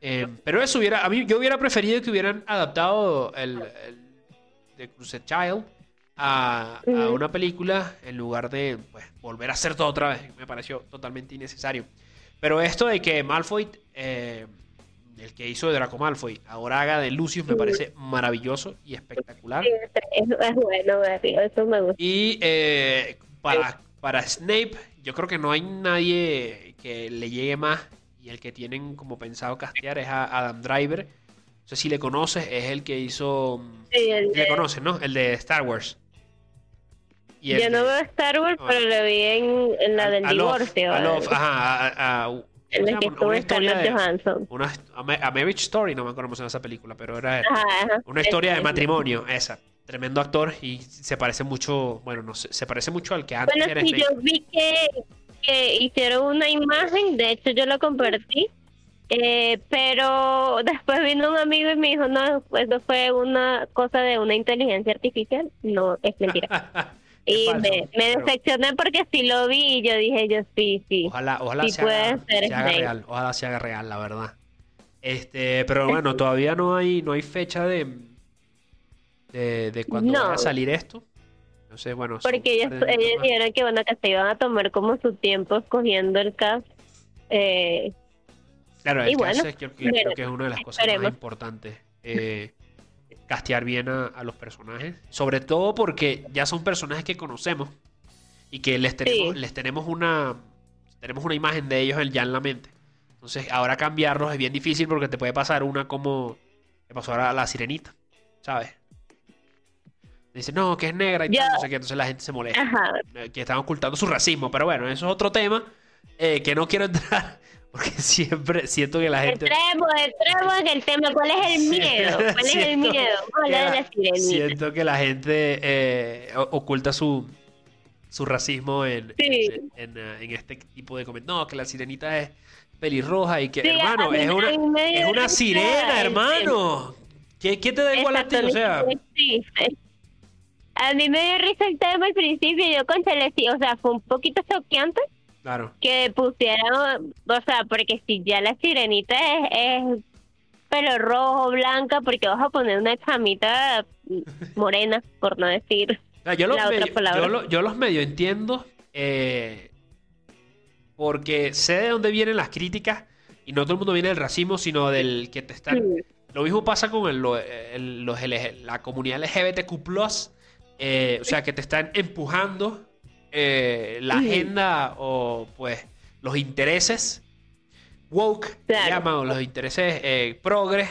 Eh, pero eso hubiera, a mí yo hubiera preferido que hubieran adaptado el, el The Cruised Child a, una película en lugar de pues, volver a hacer todo otra vez. Me pareció totalmente innecesario. Pero esto de que Malfoy, eh, el que hizo de Draco Malfoy, ahora haga de Lucius, me parece maravilloso y espectacular. es, bueno, eso me gusta. Y eh, para, para Snape, yo creo que no hay nadie que le llegue más. Y el que tienen como pensado castear es a Adam Driver. No sé si le conoces, es el que hizo. Le conoces, ¿no? El de Star Wars. Yo no veo Star Wars, pero lo vi en, la del divorcio. ajá, a, en la que estuvo Scarlett Johansson. Una, a Marriage Story, no me acuerdo cómo se llama esa película, pero era una historia de matrimonio, esa. Tremendo actor y se parece mucho, bueno, no sé, se parece mucho al que antes bueno, sí, yo vi que, que hicieron una imagen, de hecho yo lo compartí, eh, pero después vino un amigo y me dijo, no, eso fue una cosa de una inteligencia artificial. No, es mentira. Y me, decepcioné porque sí lo vi y yo dije, yo sí, sí. Ojalá, ojalá se, haga, real, ojalá se haga real, la verdad. Este, pero bueno, todavía no hay, no hay fecha de, de, de cuándo va a salir esto. Sé, bueno. Porque ellos, dijeron que bueno, que se iban a tomar como su tiempo escogiendo el cast. Eh, claro, el cast es, creo, que es una de las cosas más importantes. Eh, castear bien a, los personajes. Sobre todo porque ya son personajes que conocemos y que les tenemos, les tenemos una tenemos una imagen de ellos ya en la mente. Entonces, ahora cambiarlos es bien difícil porque te puede pasar una como le pasó ahora a la sirenita, ¿sabes? Dice, no, que es negra y no sé qué, entonces la gente se molesta. Eh, que están ocultando su racismo, pero bueno, eso es otro tema eh, que no quiero entrar porque siempre siento que la gente. Entremos, entremos en el tema. ¿Cuál es el miedo? ¿Cuál es el miedo? la Siento que la gente eh, oculta su, su racismo en, en, en, este tipo de comentarios. No, que la sirenita es pelirroja y que, hermano, es una, es una sirena, hermano. ¿Qué, ¿Qué, te da igual a ti? O sea. A mí me dio risa el tema al principio. Yo con o sea, fue un poquito choqueante Claro. Que pusieran, o sea, porque si ya la sirenita es, pelo rojo, blanca, porque vas a poner una chamita morena, por no decir yo los la medio, otra palabra. Yo, los medio entiendo, eh, porque sé de dónde vienen las críticas, y no todo el mundo viene del racismo, sino del que te están... Lo mismo pasa con el, los, la comunidad LGBTQ+, eh, o sea, que te están empujando eh, la agenda o pues los intereses. Woke, llaman, los intereses eh, progres,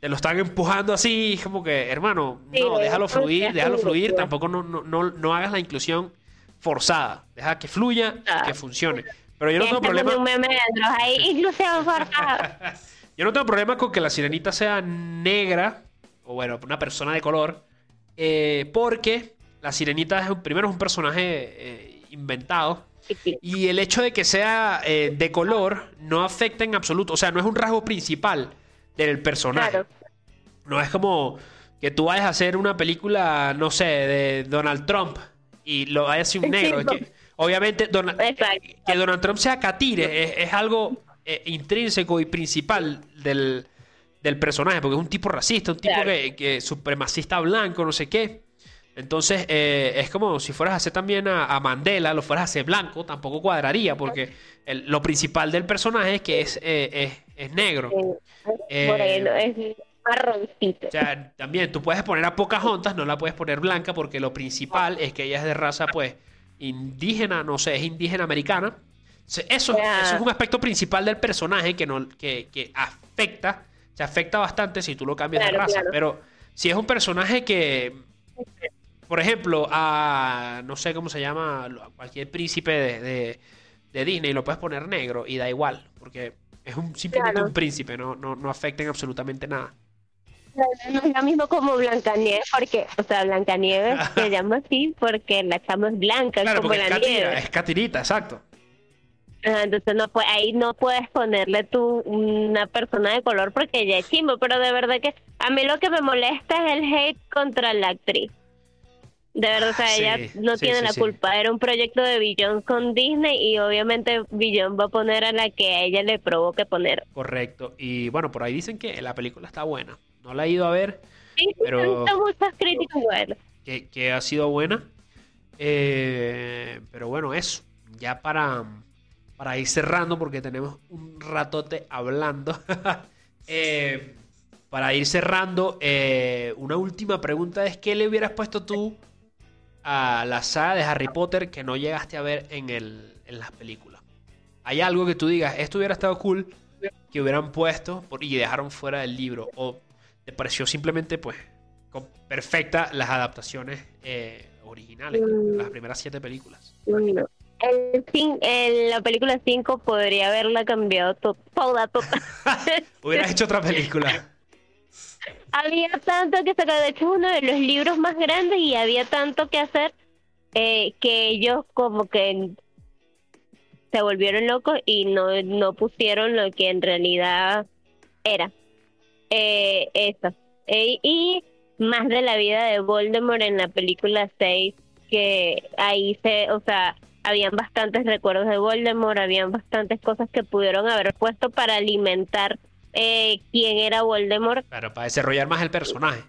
te lo están empujando así, como que, hermano, no, déjalo fluir, déjalo fluir, tampoco no, no, no, hagas la inclusión forzada, deja que fluya y que funcione. Pero yo no tengo problema. yo no tengo problema con que la sirenita sea negra, o bueno, una persona de color, eh, porque la sirenita es primero es un personaje eh, inventado. Y el hecho de que sea eh, de color no afecta en absoluto. O sea, no es un rasgo principal del personaje. No es como que tú vayas a hacer una película, no sé, de Donald Trump y lo vayas a un negro. obviamente, que Donald Trump sea catire es, algo eh, intrínseco y principal del, personaje, porque es un tipo racista, un tipo que, que supremacista blanco, no sé qué. Entonces, eh, es como si fueras a hacer también a, Mandela, lo fueras a hacer blanco, tampoco cuadraría, porque lo principal del personaje es que es, eh, es, negro. Eh, es marroncito. O sea, también tú puedes poner a Pocahontas, no la puedes poner blanca, porque lo principal es que ella es de raza, pues, indígena, no sé, es indígena americana. Eso, eso es un aspecto principal del personaje que, no, que, que afecta, se afecta bastante si tú lo cambias de raza. Pero si es un personaje que, por ejemplo, a, no sé cómo se llama, cualquier príncipe de, de, Disney, lo puedes poner negro y da igual, porque es un, simplemente un príncipe, no, no, no afecta en absolutamente nada. No, es lo mismo como Blancanieves, porque, o sea, Blancanieves se llama así porque la chama es blanca, como la nieve. Es catirita, exacto. entonces no ahí no puedes ponerle tú una persona de color porque ella es chimbo, pero de verdad que a mí lo que me molesta es el hate contra la actriz. De verdad, o sea, ella no tiene la culpa. Era un proyecto de Billon con Disney y obviamente Billon va a poner a la que a ella le provoque poner. Correcto. Y bueno, por ahí dicen que la película está buena. No la he ido a ver. Sí, pero muchas críticas buenas. Que, ha sido buena. Eh, pero bueno, eso. Ya para, para ir cerrando, porque tenemos un ratote hablando. Eh, para ir cerrando, eh, una última pregunta es: ¿qué le hubieras puesto tú a la saga de Harry Potter que no llegaste a ver en, el, en las películas? ¿Hay algo que tú digas, esto hubiera estado cool que hubieran puesto y dejaron fuera del libro? ¿O te pareció simplemente, pues, perfecta las adaptaciones eh, originales, mm. las primeras siete películas. No. El, la película 5 podría haberla cambiado toda, toda. Hubieras hecho otra película. había tanto que sacar, de hecho uno de los libros más grandes y había tanto que hacer eh, que ellos como que se volvieron locos y no, no pusieron lo que en realidad era. Eh, eso. Eh, y más de la vida de Voldemort en la película 6, que ahí se, o sea, habían bastantes recuerdos de Voldemort, habían bastantes cosas que pudieron haber puesto para alimentar eh, quién era Voldemort. Pero para desarrollar más el personaje.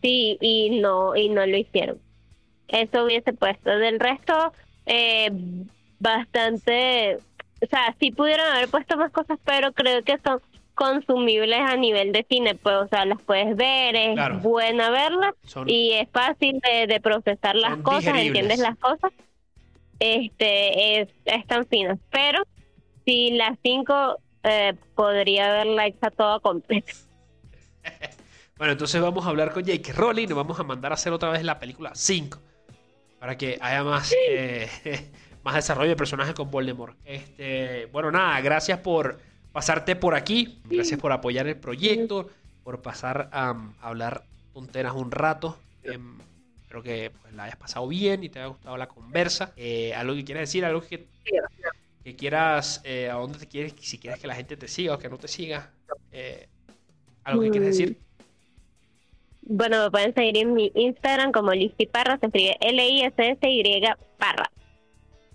Sí, y no, y no lo hicieron. Eso hubiese puesto. Del resto, eh, bastante, o sea, sí pudieron haber puesto más cosas, pero creo que son consumibles a nivel de cine, pues, o sea, las puedes ver, es buena verlas y es fácil de, procesar las cosas, entiendes las cosas, este, es, tan finas, pero si las cinco eh, podría haberla hecha toda completa. bueno, entonces vamos a hablar con Jake Rowling y vamos a mandar a hacer otra vez la película 5 para que haya más, eh, más desarrollo de personajes con Voldemort. Este, bueno, nada, gracias por pasarte por aquí. Gracias por apoyar el proyecto, por pasar a, hablar tonteras un rato. Em, espero que pues, la hayas pasado bien y te haya gustado la conversa. Eh, algo que quieras decir, algo que, que quieras, eh, a dónde te quieres, si quieres que la gente te siga o que no te siga. Eh, algo que quieras decir. Bueno, me pueden seguir en mi Instagram como Lizzy Parra, se escribe L-I-S-S-Y Parra.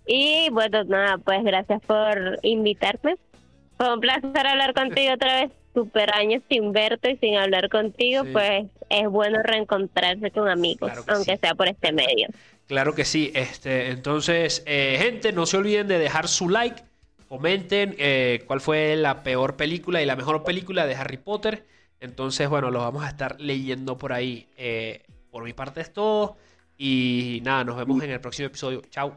Y bueno, nada, pues gracias por invitarme. Fue un placer hablar contigo otra vez. Super años sin verte y sin hablar contigo, pues es bueno reencontrarse con amigos, aunque sea por este medio. Claro que sí. Este, entonces, eh, gente, no se olviden de dejar su like. Comenten eh, cuál fue la peor película y la mejor película de Harry Potter. Entonces, bueno, lo vamos a estar leyendo por ahí. Eh, por mi parte es todo. Y nada, nos vemos en el próximo episodio. Chao.